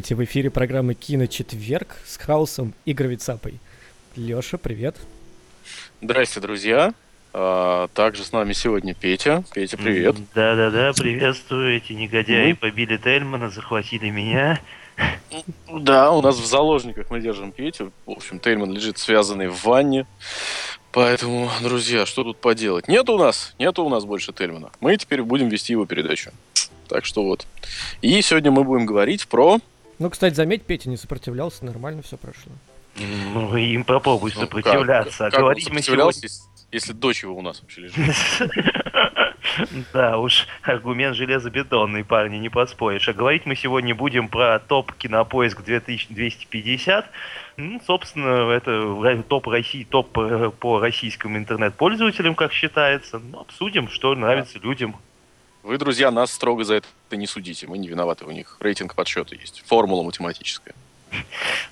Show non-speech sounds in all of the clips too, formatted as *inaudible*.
Здравствуйте, в эфире программы «Киночетверг» с Хаусом и Гравицапой. Лёша, привет. Здрасте, друзья. А, также с нами сегодня Петя. Петя, привет. Да-да-да, приветствую. Эти негодяи побили Тельмана, захватили меня. Да, у нас в заложниках мы держим Петю. В общем, Тельман лежит связанный в ванне. Поэтому, друзья, что тут поделать? Нет у нас, нету у нас больше Тельмана. Мы теперь будем вести его передачу. Так что вот. И сегодня мы будем говорить про... Ну, кстати, заметь, Петя не сопротивлялся, нормально все прошло. Ну, им попробуй ну, как- сопротивляться. А как он говорить мы сопротивлялся, сегодня... если, если дочь его у нас вообще лежит? *laughs* Да уж, аргумент железобетонный, парни, не поспоришь. А говорить мы сегодня будем про топ Кинопоиск 2250. Ну, собственно, это топ России, топ э, по российским интернет-пользователям, как считается. Ну, обсудим, что нравится людям. Вы, друзья, нас строго за это не судите. Мы не виноваты, у них рейтинг подсчета есть. Формула математическая.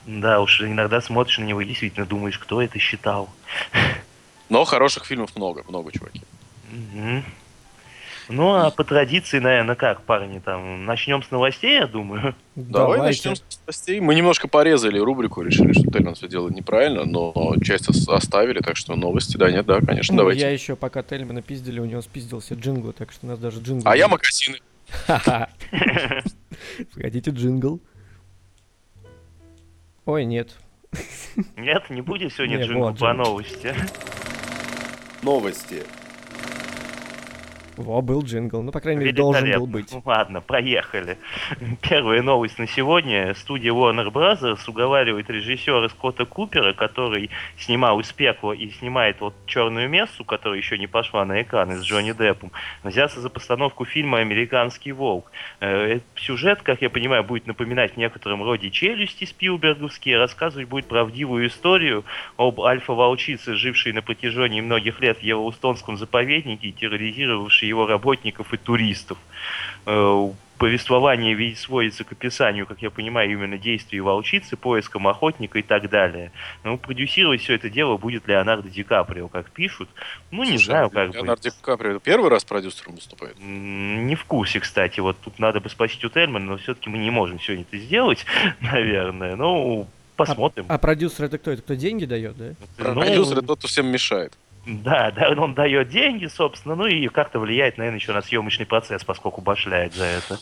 Да уж, иногда смотришь на него и действительно думаешь, кто это считал. Но хороших фильмов много, много, чуваки. Мгм. Ну, а по традиции, наверное, как, парни, там, начнем с новостей, я думаю. Давай Давайте. начнем с новостей. Мы немножко порезали рубрику, решили, что Тельман все делает неправильно, но часть ос- оставили, так что новости, да, нет, да, конечно, Ну, давайте. Я еще пока Тельмана пиздили, у него спиздился джингл, так что у нас даже джингл. А я есть. макасины. Ха-ха. *laughs* Погодите, джингл. Ой, нет. Нет, не будет сегодня Не, джингл вот по новости. Новости. Во, был джингл. Ну, по крайней мере, должен был быть. Ну, *laughs* ладно, проехали. Первая новость на сегодня. Студия Warner Bros. уговаривает режиссера Скотта Купера, который снимал из пекла и снимает вот черную мессу, которая еще не пошла на экраны с Джонни Деппом, взяться за постановку фильма «Американский волк». Э, этот Сюжет, как я понимаю, будет напоминать в некотором роде челюсти Спилберговские, рассказывать будет правдивую историю об альфа-волчице, жившей на протяжении многих лет в Йеллоустонском заповеднике и терроризировавшей его работников и туристов. Э, Повествование ведь сводится к описанию, как я понимаю, именно действий волчицы, поиском охотника и так далее. Ну, продюсировать все это дело будет Леонардо Ди Каприо, как пишут. Ну, не Слушай, знаю, как Леонардо будет. Ди Каприо первый раз продюсером выступает. Не в курсе, кстати. Вот тут надо бы спросить у Тельмана, но все-таки мы не можем сегодня это сделать, *laughs* наверное. Ну, посмотрим. А продюсер это кто? Это кто деньги дает, да? Ну, Продюсер это тот, кто всем мешает. Да, да, он дает деньги, собственно, ну и как-то влияет, наверное, еще на съемочный процесс, поскольку башляет за это.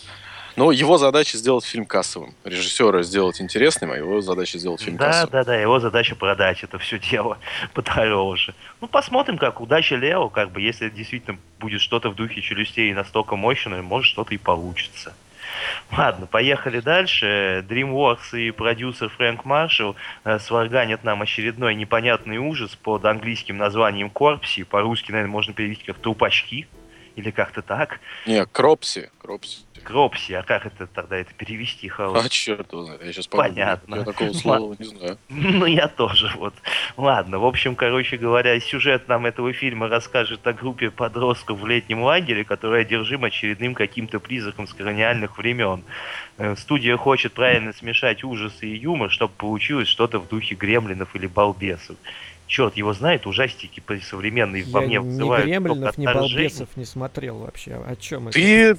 Но его задача сделать фильм кассовым. Режиссера сделать интересным, а его задача сделать фильм Да, кассовым. да, да, его задача продать это все дело *laughs* подороже. Ну, посмотрим, как удача Лео, как бы, если действительно будет что-то в духе челюстей настолько мощное, может, что-то и получится. *laughs* Ладно, поехали дальше. DreamWorks и продюсер Фрэнк Маршалл э, сварганят нам очередной непонятный ужас под английским названием Корпси. По-русски, наверное, можно перевести как трупачки. Или как-то так. Не, Кропси. Кропси. Кропси, а как это тогда это перевести, Хаус? А черт его знает, я сейчас Понятно. Я такого слова не знаю. *laughs* Ну, я тоже, вот. Ладно, в общем, короче говоря, сюжет нам этого фильма расскажет о группе подростков в летнем лагере, которая одержим очередным каким-то призраком с колониальных времен. Э, Студия хочет правильно смешать ужасы и юмор, чтобы получилось что-то в духе гремлинов или балбесов. Черт его знает, ужастики современные во Я мне ни вызывают Гремлинов, только ни. Балбесов не смотрел вообще. О чем это? Ты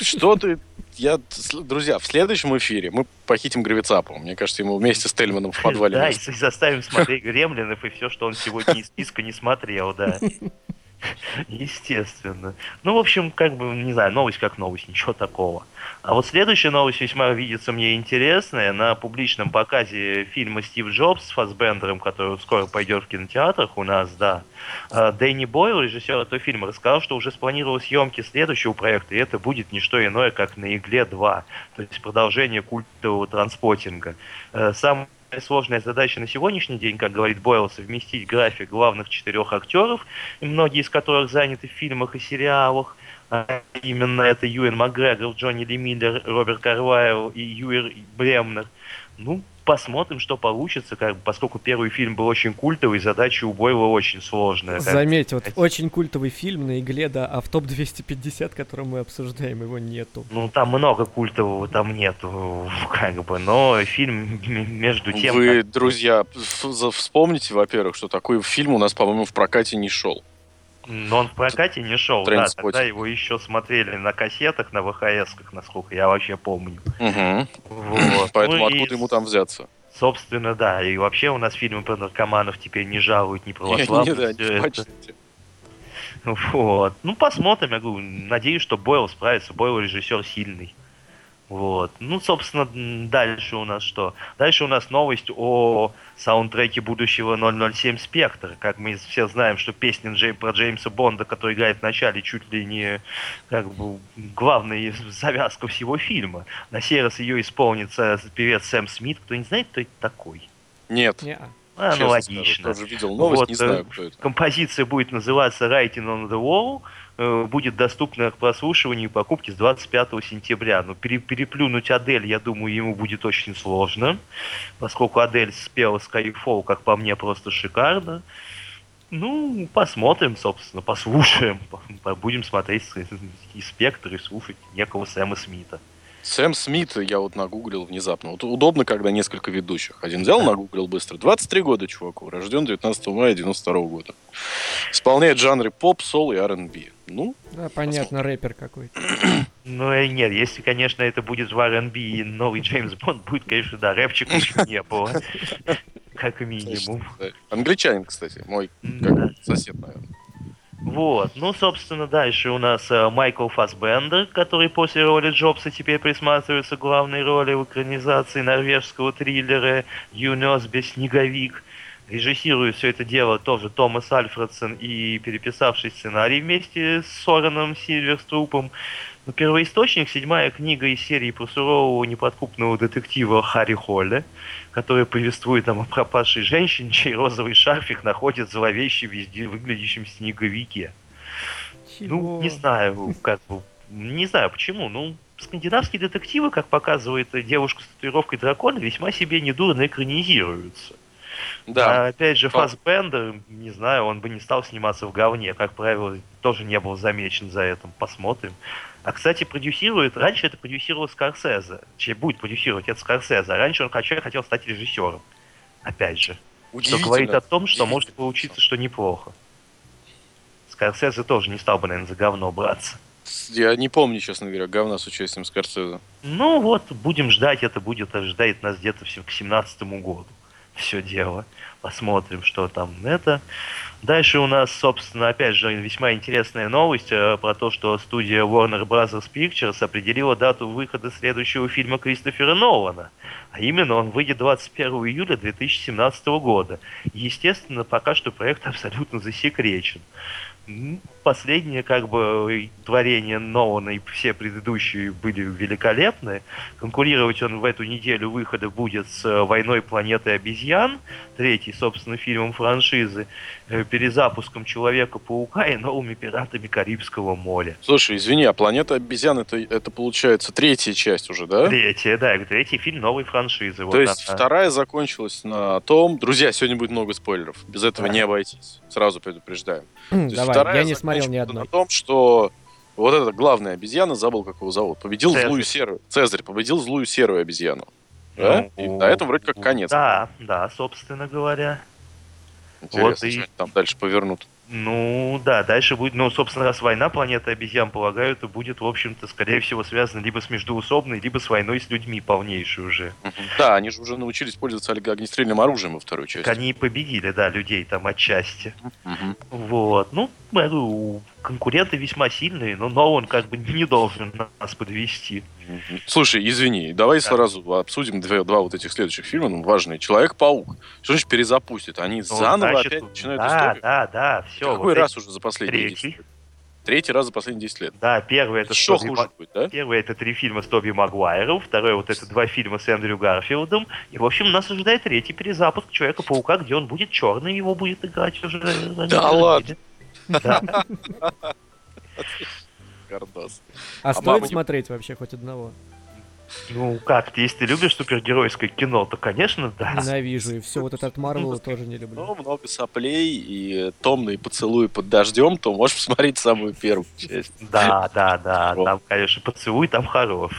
что ты я, друзья, в следующем эфире мы похитим Гравицапу. Мне кажется, ему вместе с Тельманом в подвале. Да, и заставим смотреть Гремлинов и все, что он сегодня из списка не смотрел, да. *laughs* *laughs* Естественно. Ну, в общем, как бы, не знаю, новость как новость, ничего такого. А вот следующая новость весьма видится мне интересная. На публичном показе фильма «Стив Джобс» с Фассбендером, который скоро пойдет в кинотеатрах у нас, да, а, Дэнни Бойл, режиссер этого фильма, рассказал, что уже спланировал съемки следующего проекта, и это будет не что иное, как «На игле 2», то есть продолжение культового транспотинга. Э, сам сложная задача на сегодняшний день, как говорит Бойл, совместить график главных четырех актеров, многие из которых заняты в фильмах и сериалах. А именно это Юэн Макгрегор, Джонни Ли Миллер, Роберт Карвайл и Юэр Бремнер. Ну, посмотрим, что получится, как, поскольку первый фильм был очень культовый, задача у Бойла очень сложная. Заметь, вот очень культовый фильм на игле, да, а в топ-250, который мы обсуждаем, его нету. Ну, там много культового, там нету, как бы, но фильм между тем... Вы, как... друзья, вспомните, во-первых, что такой фильм у нас, по-моему, в прокате не шел. Но он в прокате не шел, да, тогда его еще смотрели на кассетах, на ВХС, как насколько я вообще помню. Угу. Вот. Поэтому ну, откуда и, ему там взяться? Собственно, да, и вообще у нас фильмы про наркоманов теперь не жалуют, *laughs* не православных. Не, не, да, не Вот. Ну, посмотрим, я говорю, надеюсь, что Бойл справится, Бойл режиссер сильный. Вот. Ну, собственно, дальше у нас что? Дальше у нас новость о саундтреке будущего 007 Спектр. Как мы все знаем, что песня Джей, про Джеймса Бонда, который играет в начале, чуть ли не как бы главная *laughs* завязка всего фильма. На сей раз ее исполнится певец Сэм Смит. Кто не знает, кто это такой? Нет. Не. А, ну логично. Скажу, тоже видел новость, вот, не знаю, кто это. Композиция будет называться Writing on the Wall. Э, будет доступна к прослушиванию и покупке с 25 сентября. Но переплюнуть Адель, я думаю, ему будет очень сложно, поскольку Адель спела Skyfall, как по мне, просто шикарно. Ну, посмотрим, собственно, послушаем. *laughs* Будем смотреть и спектр, и слушать некого Сэма Смита. Сэм Смит, я вот нагуглил внезапно. Вот удобно, когда несколько ведущих. Один взял, нагуглил быстро. 23 года чуваку, рожден 19 мая 92 года. Исполняет жанры поп, сол и R&B. Ну, да, понятно, посмотрим. рэпер какой-то. *clears throat* Ну, и нет, если, конечно, это будет в R&B и новый Джеймс Бонд, будет, конечно, да, рэпчика еще не было. *laughs* Как минимум. Англичанин, кстати, мой сосед, наверное. Вот. Ну, собственно, дальше у нас э, Майкл Фасбендер, который после роли Джобса теперь присматривается к главной роли в экранизации норвежского триллера «Юнес без снеговик». Режиссирует все это дело тоже Томас Альфредсон и переписавший сценарий вместе с Сораном Сильверструпом. Но первоисточник – седьмая книга из серии про сурового неподкупного детектива Харри Холля, который повествует нам о пропавшей женщине, чей розовый шарфик находит зловеще везде выглядящем снеговике. Чего? Ну, не знаю, как бы, не знаю почему, ну, скандинавские детективы, как показывает девушка с татуировкой дракона, весьма себе недурно экранизируются. Да. А, опять же, Фассбендер, не знаю, он бы не стал сниматься в говне. Как правило, тоже не был замечен за этим. Посмотрим. А, кстати, продюсирует, раньше это продюсировал Скорсезе. Че будет продюсировать это Скорсезе. А раньше он хотел, хотел стать режиссером. Опять же. Что говорит о том, что может получиться, что неплохо. Скорсезе тоже не стал бы, наверное, за говно браться. Я не помню, честно говоря, говна с участием Скорсезе. Ну вот, будем ждать, это будет ожидает нас где-то к 17 году все дело. Посмотрим, что там это. Дальше у нас, собственно, опять же, весьма интересная новость э, про то, что студия Warner Bros. Pictures определила дату выхода следующего фильма Кристофера Нолана. А именно он выйдет 21 июля 2017 года. Естественно, пока что проект *laughs* абсолютно засекречен последнее как бы творение Нолана и все предыдущие были великолепны. Конкурировать он в эту неделю выхода будет с «Войной планеты обезьян», третий, собственно, фильмом франшизы, э, перезапуском Человека-паука и новыми пиратами Карибского моря. Слушай, извини, а «Планета обезьян» это, это получается третья часть уже, да? Третья, да, третий фильм новой франшизы. То вот есть она. вторая закончилась на том... Друзья, сегодня будет много спойлеров, без этого да. не обойтись, сразу предупреждаем. Давай, я не смотрел ни одной. На том, что вот эта главная обезьяна, забыл, как его зовут, победил Цезарь. злую серую. Цезарь победил злую серую обезьяну. Да? Ну, и на этом вроде как конец. Да, да, собственно говоря. Интересно, вот и... там дальше повернут. Ну, да, дальше будет, ну, собственно, раз война планеты обезьян, полагаю, это будет, в общем-то, скорее всего, связано либо с междуусобной, либо с войной с людьми полнейшей уже. Да, они же уже научились пользоваться огнестрельным оружием во второй части. Так они и победили, да, людей там отчасти. Мгм. Вот, ну, конкуренты весьма сильные, но Нолан как бы не должен нас подвести. Слушай, извини, давай Да. сразу обсудим две- два вот этих следующих фильма, ну, важные. Человек-паук. Что значит перезапустят? Они Ну, заново значит, опять начинают да, историю? да, да, все. Какой раз уже за последние 10 третий. лет? Третий раз за последние 10 лет. Да, первый это Еще хуже Ма- будет, да? Первый это три фильма с Тоби Магуайром, второй вот это два фильма с Эндрю Гарфилдом. И, в общем, нас ожидает третий перезапуск Человека-паука, где он будет черный, его будет играть уже. Да ладно? Да. Гордос. А, А стоит мама смотреть вообще хоть одного? Ну как, если ты любишь супергеройское кино, то, конечно, да. Ненавижу, и все вот это от Марвела тоже не люблю. Ну, много соплей и томные поцелуи под дождем, то можешь *laughs* посмотреть самую первую часть. Да, да, да, там, конечно, поцелуй там хорош.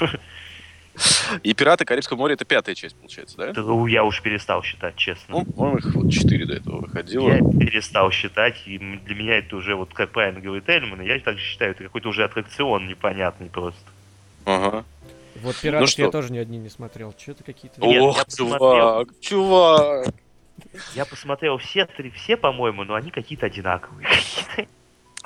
И «Пираты Карибского моря» — это пятая часть, получается, да? Ну, Я уж перестал считать, честно. Ну, по-моему, их вот четыре до этого выходило. Я перестал считать, и для меня это уже, вот как правильно говорит Эльман, я также считаю, это какой-то уже аттракцион непонятный просто. Ага. Вот пиратов что? я тоже ни одни не смотрел. Что-то какие-то. Нет, Ох, я посмотрел. чувак, чувак. Я посмотрел все три, все, по-моему, но они какие-то одинаковые. *laughs*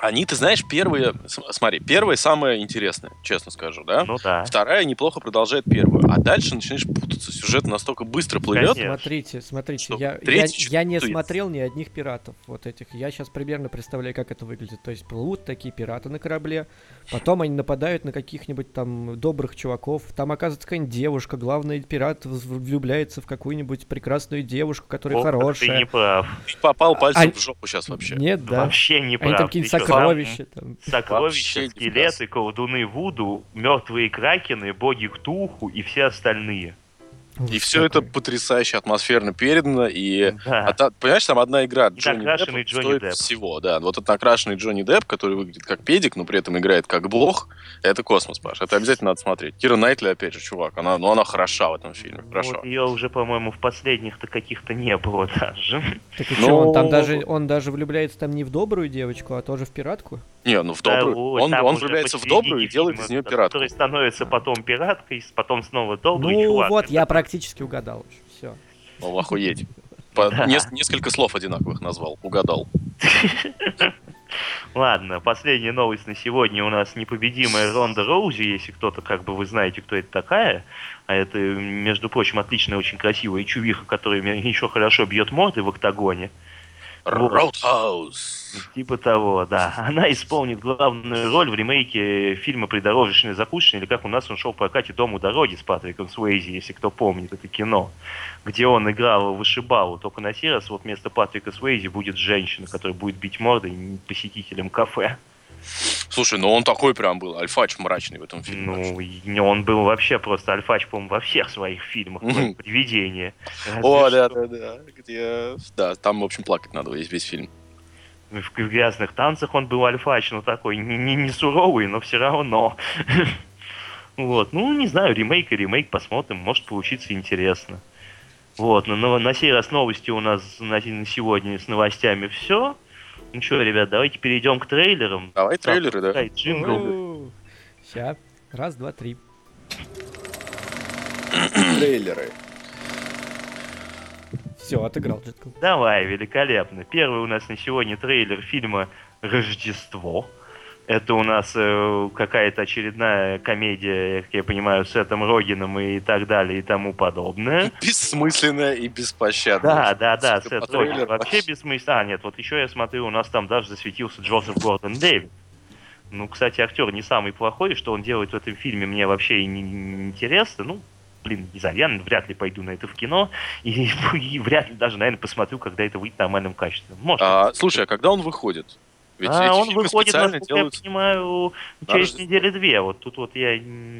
Они, ты знаешь, первые... Смотри, первая самая интересная, честно скажу, да? Ну да. Вторая неплохо продолжает первую. А дальше начинаешь путаться. Сюжет настолько быстро плывет. Конечно. Смотрите, смотрите, Что, я, я, третий я не смотрел ни одних пиратов вот этих. Я сейчас примерно представляю, как это выглядит. То есть плывут такие пираты на корабле, потом они нападают на каких-нибудь там добрых чуваков. Там оказывается какая-нибудь девушка, главный пират влюбляется в какую-нибудь прекрасную девушку, которая Ох, как Ты хорошая. не прав. Ты попал пальцем А- в жопу сейчас вообще. Нет, да. Вообще не Они прав. там Ты какие-то чё, сокровища. Там. Сокровища, скелеты, колдуны Вуду, мертвые кракены, боги Ктулху и все остальные. И все это потрясающе атмосферно передано. И Да. А та- понимаешь, там одна игра Джонни Деппа Джонни стоит Депп. всего, да. Вот этот накрашенный Джонни Депп, который выглядит как педик, но при этом играет как блох, это космос, Паш. Это обязательно надо смотреть. Кира Найтли, опять же, чувак, она, ну, она хороша в этом фильме, хорошо. Вот ее уже, по-моему, в последних-то каких-то не было даже. Так и Ну- чё, он там даже он даже влюбляется там не в добрую девочку, а тоже в пиратку. Не, ну в Да, добрую. вот, он он влюбляется в добрую и делает фильма, из нее да, пиратку. Который становится потом пираткой, потом снова добрый ну чувак. вот, я практически угадал уже. Все. Ну, охуеть. *laughs* По- Да. нес- несколько слов одинаковых назвал, угадал. *laughs* Ладно, последняя новость на сегодня у нас непобедимая Ронда Роузи, если кто-то, как бы вы знаете, кто это такая. А это, между прочим, отличная, очень красивая чувиха, которая *laughs* еще хорошо бьет морды в октагоне. Road House. Типа того, да. Она исполнит главную роль в ремейке фильма «Придорожечный закусочный», или как у нас он шел в прокате «Дом у дороги» с Патриком Суэйзи, если кто помнит это кино, где он играл вышибалу. Только на сей раз вот вместо Патрика Суэйзи будет женщина, которая будет бить мордой посетителям кафе. Слушай, ну он такой прям был, альфач мрачный в этом фильме. Ну, и он был вообще просто альфач, по-моему, во всех своих фильмах. «Привидения». Разве О, да, да, да. Где... Да, там, в общем, плакать надо весь, весь фильм. В грязных танцах он был альфач, ну такой, не, не, не суровый, но все равно. *laughs* Вот, ну, не знаю, ремейк и ремейк, посмотрим, может получиться интересно. Вот, но, но на сей раз новости у нас на, на сегодня с новостями все. Ну что, ребят, давайте перейдем к трейлерам. Давай трейлеры, да. Дай джингл. Сейчас. Раз, два, три. Трейлеры. Все, отыграл джингл. Давай, великолепно. Первый у нас на сегодня трейлер фильма «Рождество». Это у нас э, какая-то очередная комедия, как я понимаю, с Сетом Рогином и так далее и тому подобное. Бессмысленная и беспощадная. Да, да, да, Сет Роген трейлеру, вообще бессмысленно. А, нет, вот еще я смотрю, у нас там даже засветился Джозеф Гордон Дэвид. Ну, кстати, актер не самый плохой, что он делает в этом фильме, мне вообще и не, не интересно. Ну, блин, не знаю, я вряд ли пойду на это в кино, *laughs* и, и вряд ли даже, наверное, посмотрю, когда это выйдет в нормальном качестве. Может, А, слушай, а когда он выходит? Ведь а, эти он выходит, насколько я делаются. понимаю, через Рожде- недели две. Вот тут вот я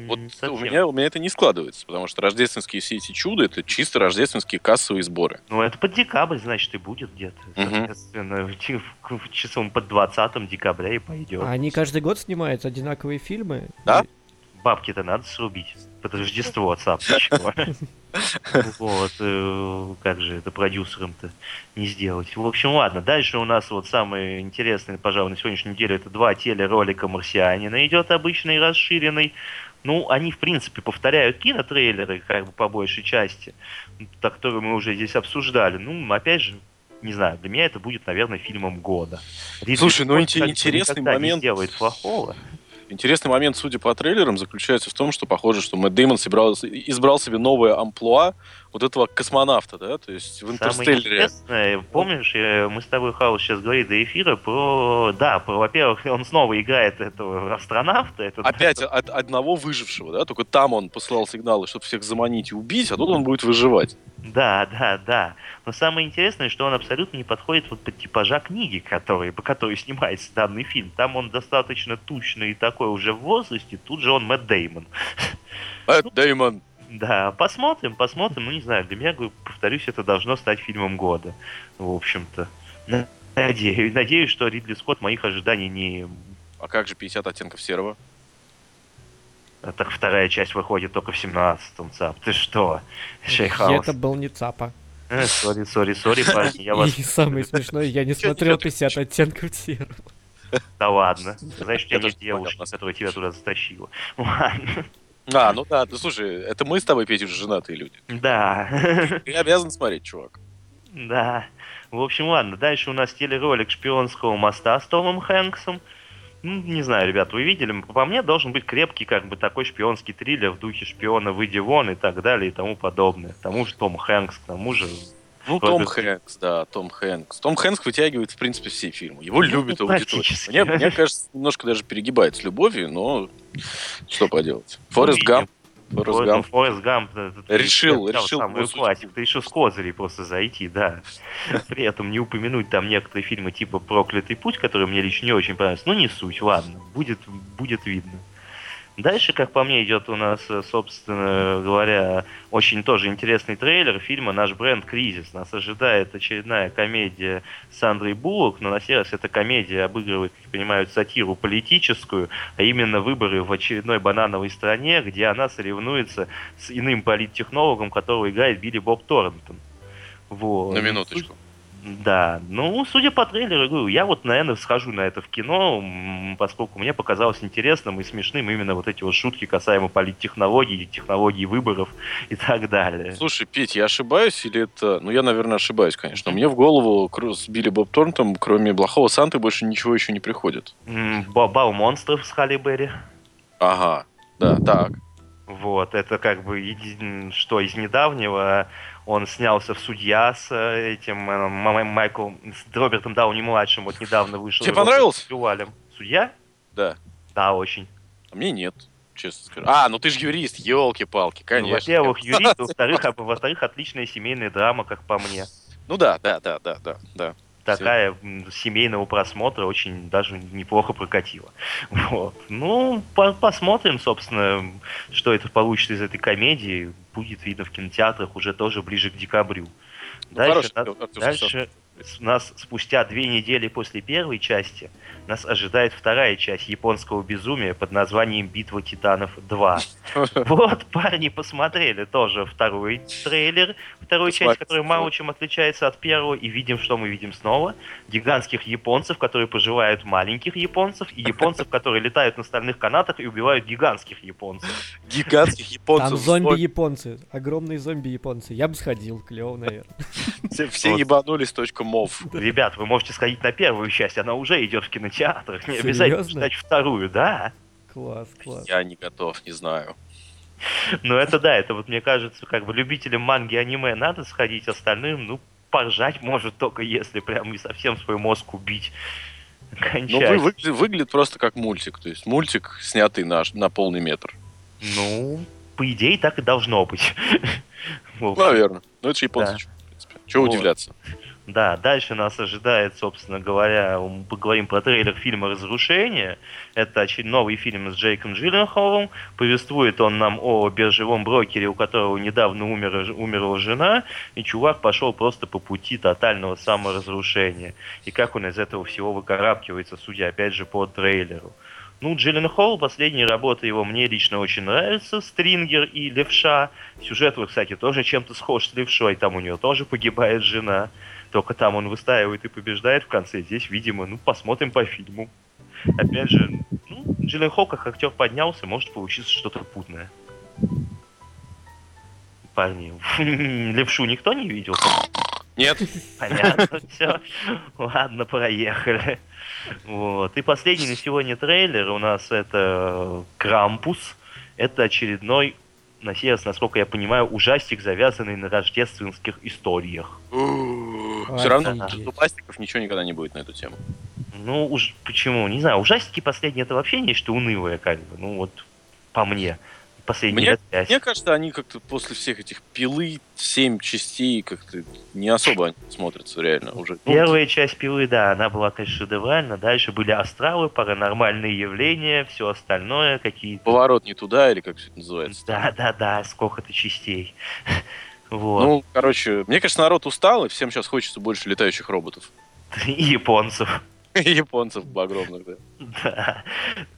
Вот совсем- у меня, у меня это не складывается, потому что рождественские все эти чуда это чисто рождественские кассовые сборы. Ну, это под декабрь, значит, и будет где-то. Мгм. Соответственно, чи- в- часом под 20 декабря и пойдет. А они каждый год снимают одинаковые фильмы? Да? Бабки-то надо срубить. Под Рождество, чего? *laughs* *laughs* Вот, э, как же это продюсерам-то не сделать. В общем, ладно, дальше у нас вот самое интересное, пожалуй, на сегодняшнюю неделю, это два телеролика «Марсианина» идет обычный расширенный. Ну, они, в принципе, повторяют кинотрейлеры, как бы по большей части, которые мы уже здесь обсуждали. Ну, опять же, не знаю, для меня это будет, наверное, фильмом года. Ридли Слушай, ну интересный момент. Не делает плохого. Интересный момент, судя по трейлерам, заключается в том, что похоже, что Мэтт Дэймон собирал, избрал себе новое амплуа вот этого космонавта, да, то есть в Интерстеллере. помнишь, мы с тобой, Хаус, сейчас говорили до эфира про, да, про, во-первых, *laughs* он снова играет этого астронавта. Этот, Опять от одного выжившего, да, только там он посылал сигналы, чтобы всех заманить и убить, а тут он будет выживать. Да, да, да. Но самое интересное, что он абсолютно не подходит вот под типажа книги, который, по которой снимается данный фильм. Там он достаточно тучный и такой уже в возрасте, тут же он Мэтт Деймон. Мэтт Деймон. Да, посмотрим, посмотрим. Ну, не знаю, для меня, повторюсь, это должно стать фильмом года, в общем-то. Надеюсь, надеюсь, что Ридли Скотт моих ожиданий не... А как же 50 оттенков серого? А так вторая часть выходит только в 17-м, ЦАП. Ты что? Шейхаус. Это был не ЦАПа. Э, sorry, sorry, sorry, парни, я вас... И самое смешное, я не смотрел 50 оттенков серого. Да ладно. Знаешь, у тебя есть девушка, которая тебя туда затащила. Ладно. А, ну да, ну слушай, это мы с тобой, Петя, уже женатые люди. Да. Ты обязан смотреть, чувак. Да. В общем, ладно, дальше у нас телеролик шпионского моста с Томом Хэнксом. Ну, не знаю, ребят, вы видели? По мне должен быть крепкий, как бы такой шпионский триллер в духе шпиона «Выйди вон» и так далее и тому подобное. К тому же Том Хэнкс, к тому же ну, Том Хэнкс, да, Том Хэнкс. Том Хэнкс вытягивает, в принципе, все фильмы. Его ну, любит аудитория. Мне, мне кажется, немножко даже перегибает с любовью, но что поделать. Форест Гамп. Форест Гамп. Форест Гамп. Решил, решил. Самую классику. Ты решил с козырей просто зайти, да. При этом не упомянуть там некоторые фильмы типа «Проклятый путь», которые мне лично не очень понравились. Ну, не суть, ладно. Будет, будет видно. Дальше, как по мне, идет у нас, э, собственно говоря, очень тоже интересный трейлер фильма «Наш бренд Кризис». Нас ожидает очередная комедия с Андрей Буллок, но на сей раз эта комедия обыгрывает, как понимают, сатиру политическую, а именно выборы в очередной банановой стране, где она соревнуется с иным политтехнологом, которого играет Билли Боб Торрентон. Вот. На минуточку. Да, ну, судя по трейлеру, говорю, я вот, наверное, схожу на это в кино, поскольку мне показалось интересным и смешным именно вот эти вот шутки касаемо политтехнологий, технологий выборов и так далее. Слушай, Петь, я ошибаюсь или это... Ну, я, наверное, ошибаюсь, конечно. Мне в голову с Билли Боб Торнтом, кроме плохого Санты, больше ничего еще не приходит. Бал монстров с Халли Берри. Ага, да, так. Вот, это как бы что из недавнего он снялся в «Судья» с э, этим э, Майкл, с Робертом Дауни-младшим, вот недавно вышел. Тебе понравился? «Судья»? Да. Да, очень. А мне нет, честно скажу. А, ну ты же юрист, елки-палки, ну, конечно. Ну, во-первых, юрист, во-вторых, а, во-вторых, отличная семейная драма, как по мне. Ну да, да, да, да, да, да такая семейного просмотра очень даже неплохо прокатила. Вот. Ну, по посмотрим, собственно, что это получится из этой комедии. Будет видно в кинотеатрах уже тоже ближе к декабрю. Ну, дальше, хороший, на, дальше нас спустя две недели после первой части нас ожидает вторая часть японского безумия под названием «Битва титанов 2». *laughs* Вот, парни посмотрели тоже второй трейлер, вторую часть, которая мало чем отличается от первого, и видим, что мы видим снова. Гигантских японцев, которые поживают маленьких японцев, и японцев, которые летают на стальных канатах и убивают гигантских японцев. Гигантских японцев. Там зомби-японцы, огромные зомби-японцы. Я бы сходил, клево, наверное. Все ебанулись, точка мов. Ребят, вы можете сходить на первую часть, она уже идет в кинотеатрах. Не обязательно ждать вторую, да? Класс, класс. Я не готов, не знаю. Ну это да, это вот мне кажется, как бы любителям манги аниме надо сходить, остальным, ну, поржать может только если прям не совсем свой мозг убить. Ну, вы, вы, выглядит просто как мультик, то есть мультик, снятый на, на полный метр. Ну, по идее, так и должно быть. Наверное. Ну, это же японцы, да. в принципе. Чего вот. удивляться? Да, дальше нас ожидает, собственно говоря, мы поговорим про трейлер фильма «Разрушение». Это новый фильм с Джейком Джилленхолом. Повествует он нам о биржевом брокере, у которого недавно умер, умерла жена, и чувак пошел просто по пути тотального саморазрушения. И как он из этого всего выкарабкивается, судя опять же по трейлеру. Ну, Джиллен Холл, последняя работа его мне лично очень нравится, Стрингер и Левша. Сюжет, кстати, тоже чем-то схож с Левшой, там у нее тоже погибает жена. Только там он выстаивает и побеждает в конце. Здесь, видимо, ну, посмотрим по фильму. Опять же, ну, Джиллен Холл как актер поднялся, может получиться что-то путное. Парни, *laughs* Левшу никто не видел? Нет. Понятно, *laughs* все. Ладно, проехали. Вот. И последний на сегодня трейлер у нас это Крампус. Это очередной, на сей раз, насколько я понимаю, ужастик, завязанный на рождественских историях. Все равно Офигеть. пластиков ничего никогда не будет на эту тему. Ну, уж почему? Не знаю, ужастики последние это вообще нечто унылое, как бы. Ну, вот по мне. Последние лет пять. Мне кажется, они как-то после всех этих пилы, семь частей, как-то не особо смотрятся реально уже. Ну, Первая часть пилы, да, она была, конечно, шедевральна. Дальше были астралы, паранормальные явления, все остальное, какие-то. поворот не туда, или как все это называется. Да, да, да, сколько-то частей. Вот. Ну, короче, мне кажется, народ устал, и всем сейчас хочется больше летающих роботов. *laughs* И японцев. *laughs* И японцев огромных, да. *laughs* Да.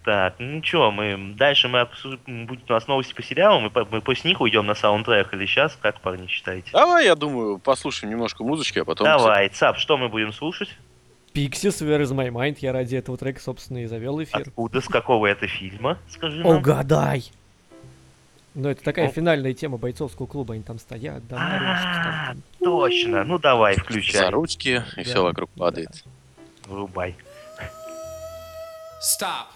Так, ну что, мы дальше мы обсудим, будет у нас новости по сериалам, мы, по- мы после них уйдем на саундтрек или сейчас, как парни считаете? Давай, я думаю, послушаем немножко музычки, а потом... Давай, Цап, что мы будем слушать? Pixies, Where is my mind? Я ради этого трека, собственно, и завел эфир. Откуда, с какого это фильма, скажи нам? Угадай! Ну, это такая Ну. финальная тема бойцовского клуба, они там стоят, да, на ручке, там, А, там. Точно, ну давай, За включай, ручки, и Да. все вокруг падает. врубай. Stop.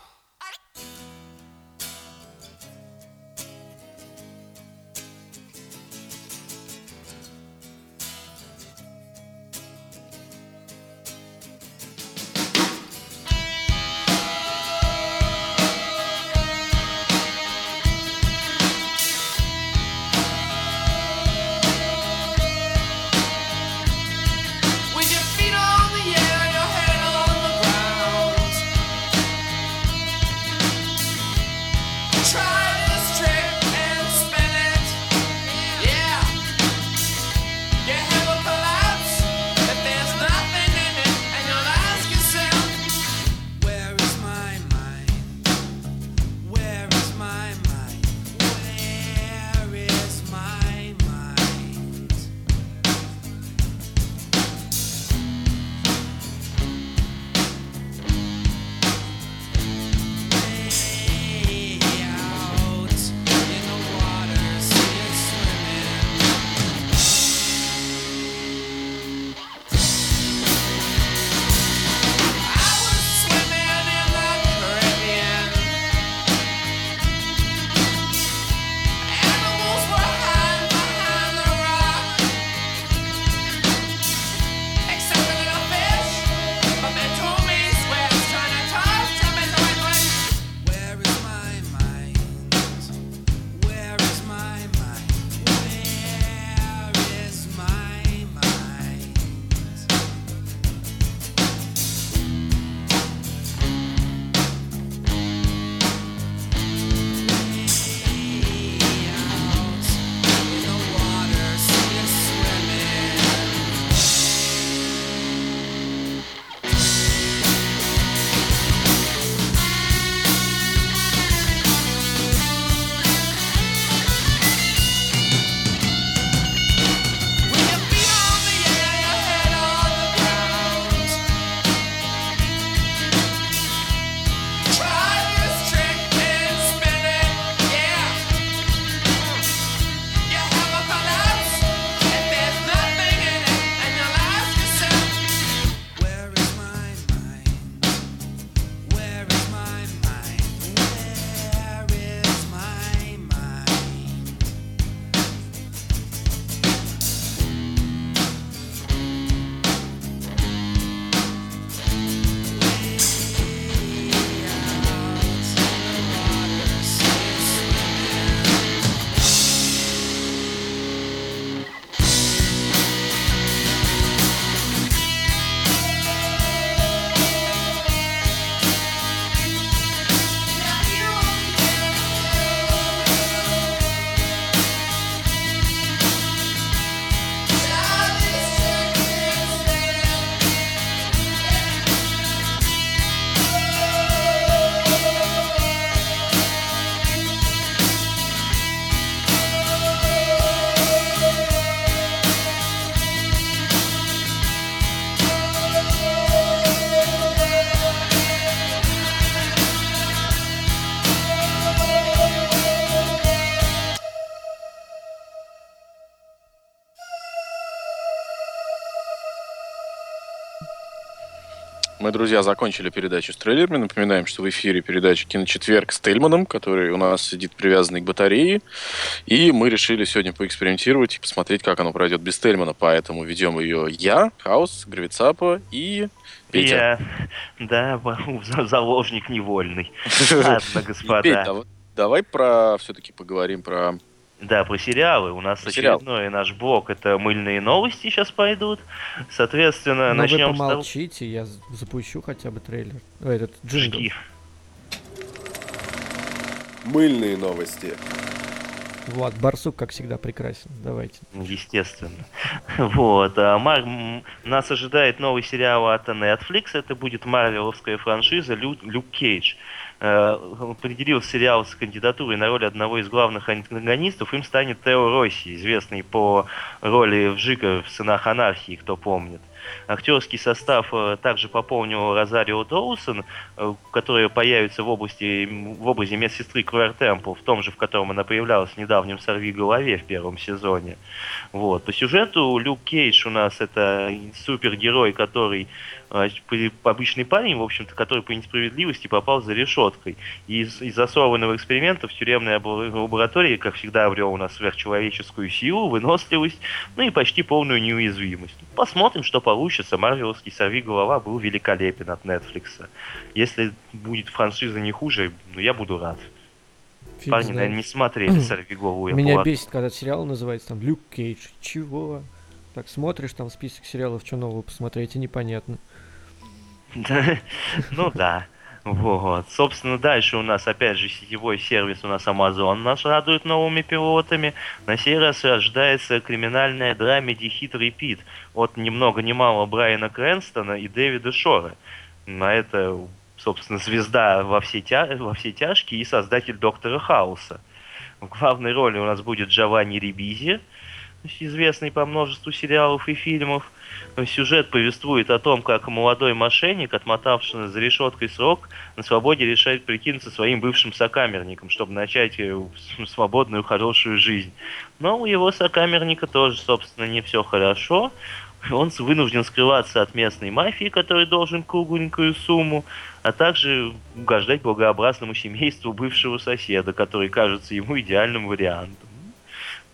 Мы, друзья, закончили передачу с трейлерами. Напоминаем, что в эфире передача «Киночетверг» с Тельманом, который у нас сидит привязанный к батарее. И мы решили сегодня поэкспериментировать и посмотреть, как оно пройдет без Тельмана. Поэтому ведем ее я, Хаус, Гравицапа и Петя. Я, да, заложник невольный. *laughs* Ладно, господа. Петь, давай про все-таки поговорим про да, про сериалы. У нас Сериал. очередной наш блок это мыльные новости сейчас пойдут. Соответственно, Но начнем вы помолчите, с... я запущу хотя бы трейлер. О, этот джингл. Жги. Мыльные новости. Вот, Барсук, как всегда, прекрасен. Давайте. Естественно. *laughs* Вот. А Мар... Нас ожидает новый сериал от Netflix. Это будет марвеловская франшиза Люк, Люк Кейдж. Э, определил сериал с кандидатурой на роль одного из главных антагонистов, им станет Тео Росси, известный по роли Вжика в «Сынах анархии», кто помнит. Актерский состав э, также пополнил Розарио Доусон, э, которая появится в, области, в образе медсестры Клэр Темпл, в том же, в котором она появлялась в недавнем «Сорви голове» в первом сезоне. Вот. По сюжету Люк Кейдж у нас это супергерой, который обычный парень, в общем-то, который по несправедливости попал за решеткой. И из- из-за сорванного эксперимента в тюремной лаборатории, как всегда, обрел у нас сверхчеловеческую силу, выносливость, ну и почти полную неуязвимость. Посмотрим, что получится. Марвеловский «Сорви голова» был великолепен от Netflix. Если будет франшиза не хуже, ну я буду рад. Фиг Парни, знает. наверное, не смотрели *clears throat* «Сорви голову». Меня плат... бесит, когда сериал называется там «Люк Кейдж». Чего? Так смотришь там список сериалов, что нового посмотреть, и непонятно. Ну да. Вот. Собственно, дальше у нас, опять же, сетевой сервис у нас Amazon нас радует новыми пилотами. На сей раз рождается криминальная драмеди «Хит Репит» от ни много ни мало Брайана Крэнстона и Дэвида Шора. На это, собственно, звезда во все, тя... во все тяжкие и создатель Доктора Хауса. В главной роли у нас будет Джованни Рибизи, известный по множеству сериалов и фильмов. Сюжет повествует о том, как молодой мошенник, отмотавший за решеткой срок, на свободе решает прикинуться своим бывшим сокамерником, чтобы начать э, свободную, хорошую жизнь. Но у его сокамерника тоже, собственно, не все хорошо. Он вынужден скрываться от местной мафии, который должен кругленькую сумму, а также угождать благообразному семейству бывшего соседа, который кажется ему идеальным вариантом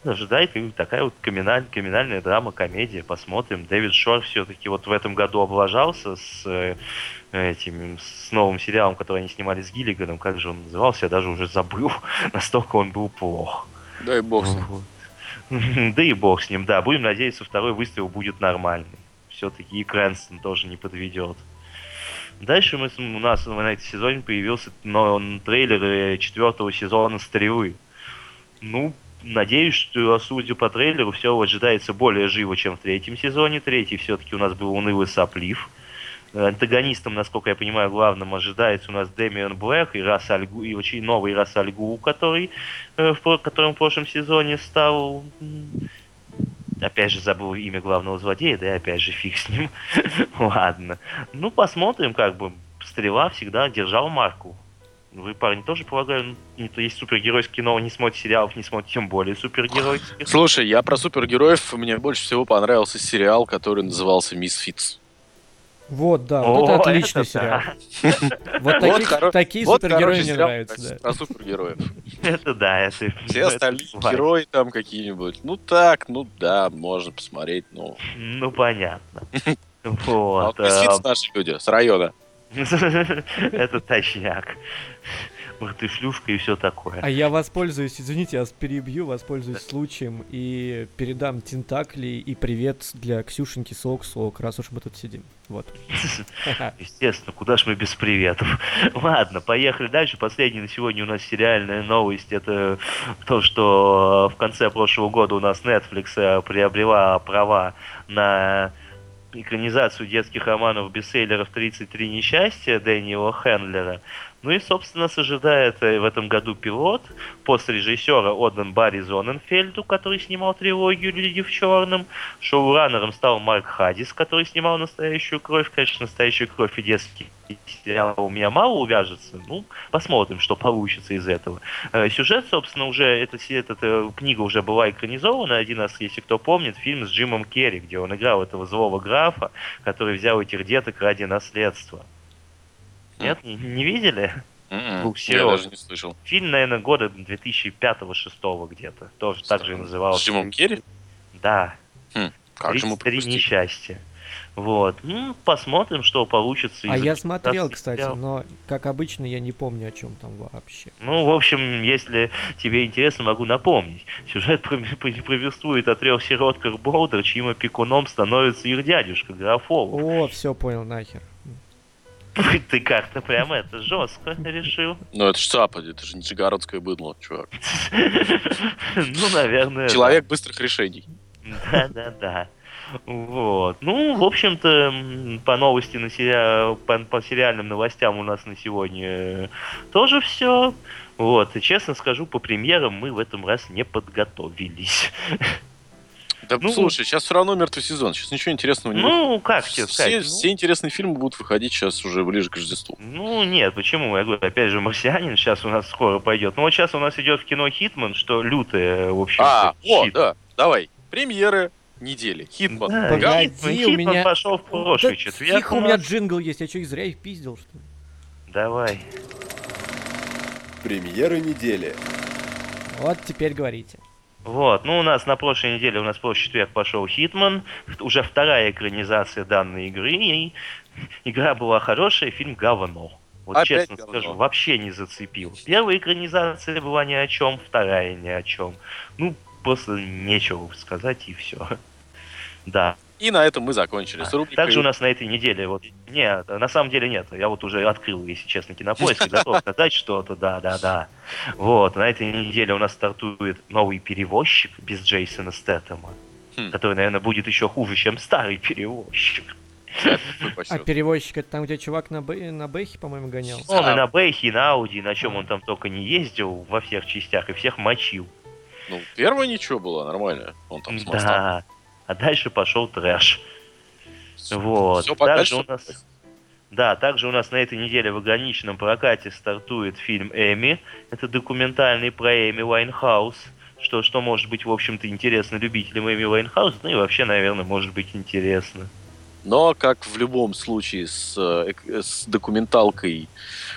ожидает такая вот криминаль, криминальная драма, комедия. Посмотрим. Дэвид Шор все-таки вот в этом году облажался с э, этим, с новым сериалом, который они снимали с Гиллиганом. Как же он назывался? Я даже уже забыл. *laughs* Настолько он был плох. Да и бог с ним. *laughs* Да и бог с ним, да. Будем надеяться, второй выстрел будет нормальный. Все-таки и Крэнстон тоже не подведет. Дальше мы, у нас на этом сезоне появился но, трейлер э, четвертого сезона «Стрелы». Ну, Надеюсь, что, судя по трейлеру, все ожидается более живо, чем в третьем сезоне. Третий все-таки у нас был унылый соплив. Антагонистом, насколько я понимаю, главным ожидается у нас Дэмиан Блэк и, Рас Альгу, и очень новый Рас Альгу, который, э, в, которым в прошлом сезоне стал... Опять же забыл имя главного злодея, да и опять же фиг с ним. *laughs* Ладно. Ну, посмотрим, как бы. Стрела всегда держал марку. Вы, парни, тоже, полагаю, не то есть супергеройское кино, не смотрите сериалов, не смотрите тем более супергеройских. Слушай, я про супергероев, мне больше всего понравился сериал, который назывался «Мисс Фитц». Вот, да, вот это отличный сериал. *laughs* Вот такие супергерои мне нравятся, да. Про супергероев. Это да, это... *laughs* Все остальные герои там какие-нибудь. Ну так, ну да, можно посмотреть, ну... Ну понятно. *laughs* Вот. А Мисс Фитц наши люди, с района. *laughs* Это точняк. Ух ты, шлюшка и все такое. А я воспользуюсь, извините, я вас перебью, воспользуюсь случаем и передам Тентакли и привет для Ксюшеньки Сок-Сок, раз уж мы тут сидим. Вот. *laughs* Естественно, куда ж мы без приветов. *laughs* Ладно, поехали дальше. Последняя на сегодня у нас сериальная новость. Это то, что в конце прошлого года у нас Netflix э, приобрела права на экранизацию детских романов бестселлеров «33 несчастья» Дэниела Хендлера. Ну и, собственно, нас ожидает э, в этом году пилот пост режиссера отдан Барри Зоненфельду, который снимал трилогию «Люди в черном». Шоураннером стал Марк Хадис, который снимал «Настоящую кровь». Конечно, «Настоящую кровь» и детский сериал у меня мало увяжется. Ну, посмотрим, что получится из этого. Э, сюжет, собственно, уже, эта, эта, эта книга уже была экранизована один раз, если кто помнит, фильм с Джимом Керри, где он играл этого злого графа, который взял этих деток ради наследства. Нет, не, не видели? М-м, Двух Я даже не слышал. Фильм, наверное, года 2005-2006 где-то. Тоже так же и назывался. С Джимом Керри? Да. Как же мы 33 пропустили? несчастья. Вот. Ну, посмотрим, что получится. А я смотрел, кстати, сериала. но, как обычно, я не помню, о чем там вообще. Ну, в общем, если тебе интересно, могу напомнить. Сюжет повествует *laughs* о трех сиротках Болдер, чьим опекуном становится их дядюшка Графолов. О, все понял, нахер. Ты как-то прямо это жестко решил. Ну это ж ЦАПа, это же нижегородское быдло, чувак. *laughs* Ну, наверное. Человек быстрых решений. Да, да, да. Вот. Ну, в общем-то, по новости на сериа- по, по сериальным новостям у нас на сегодня э, тоже все. Вот. И честно скажу, по премьерам мы в этом раз не подготовились. *laughs* Да Ну, слушай, сейчас все равно мертвый сезон, сейчас ничего интересного не будет. Ну, как тебе Все, сказать? все интересные фильмы будут выходить сейчас уже ближе к Рождеству. Ну, нет, почему? Я говорю, опять же, «Марсианин» сейчас у нас скоро пойдет. Ну, вот сейчас у нас идет в кино «Хитман», что лютое, в общем А, о, да, давай. Премьеры недели. Хитман. Да, Погоди, Хитман, у Хитман меня- пошел в прошлый Да четверг. Тихо, у меня джингл есть, я что, их зря их пиздил, что ли? Давай. Премьеры недели. Вот теперь говорите. Вот, ну у нас на прошлой неделе, у нас в прошлый четверг пошел Хитман, уже вторая экранизация данной игры, и игра была хорошая, фильм говно. Вот Опять честно говно. скажу, вообще не зацепил. Первая экранизация была ни о чем, вторая ни о чем. Ну, просто нечего сказать и все. *laughs* Да. И на этом мы закончили. С рубрикой Также у нас на этой неделе, вот, нет, на самом деле нет, я вот уже открыл, если честно, кинопоиск, и готов сказать что-то, да-да-да. Вот, на этой неделе у нас стартует новый перевозчик без Джейсона Стэттема, Хм. который, наверное, будет еще хуже, чем старый перевозчик. А перевозчик это там, где чувак на, Б... на Бэхе, по-моему, гонял. Он А. и на Бэхе, и на Ауди, на чем он там только не ездил, во всех частях, и всех мочил. Ну, первая ничего было, нормально. Он там с моста. Да. А дальше пошел трэш. Вот. Всё Также у нас... Да, также у нас на этой неделе в ограниченном прокате стартует фильм «Эми». Это документальный про Эми Вайнхаус. Что, что может быть, в общем-то, интересно любителям Эми Вайнхаус, ну и вообще, наверное, может быть интересно. Но, как в любом случае с, э, эк- с документалкой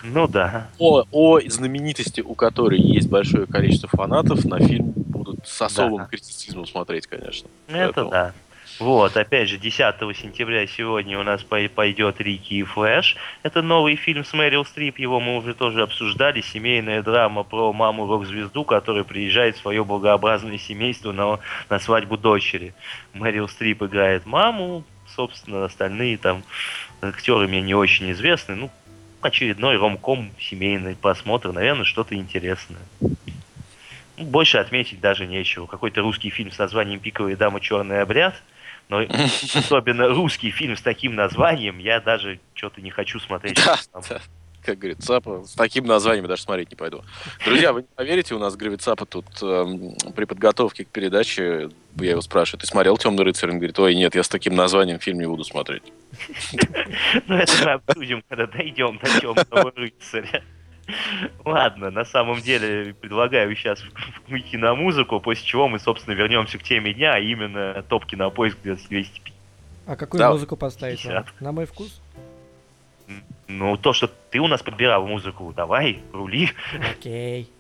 Ну да. о, о знаменитости, у которой есть большое количество фанатов, на фильм с особым Да. критицизмом смотреть, конечно. Это Поэтому- да. Вот, опять же, 10 сентября сегодня у нас пой- пойдет Рики и Флэш. Это новый фильм с Мэрил Стрип, его мы уже тоже обсуждали. Семейная драма про маму рок-звезду, которая приезжает в свое благообразное семейство на, на свадьбу дочери. Мэрил Стрип играет маму, собственно, остальные там актеры мне не очень известны. Ну, очередной ромком, семейный просмотр, наверное, что-то интересное. Больше отметить даже нечего. Какой-то русский фильм с названием «Пиковая дама. Черный обряд». Но особенно русский фильм с таким названием я даже что-то не хочу смотреть. Да, да. Как говорит Цапа, с таким названием я даже смотреть не пойду. Друзья, вы не поверите, у нас Гравит Цапа тут эм, при подготовке к передаче, я его спрашиваю, ты смотрел «Темный рыцарь»? Он говорит, ой, нет, я с таким названием фильм не буду смотреть. Ну, это мы обсудим, когда дойдем до темного рыцаря. *laughs* Ладно, на самом деле предлагаю сейчас *laughs* уйти на музыку, после чего мы, собственно, вернемся к теме дня, а именно топ кинопоиск 250. А какую Да. музыку поставить вам? 50. На мой вкус? Ну, то, что ты у нас подбирал музыку, давай, рули. Окей.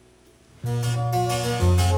golden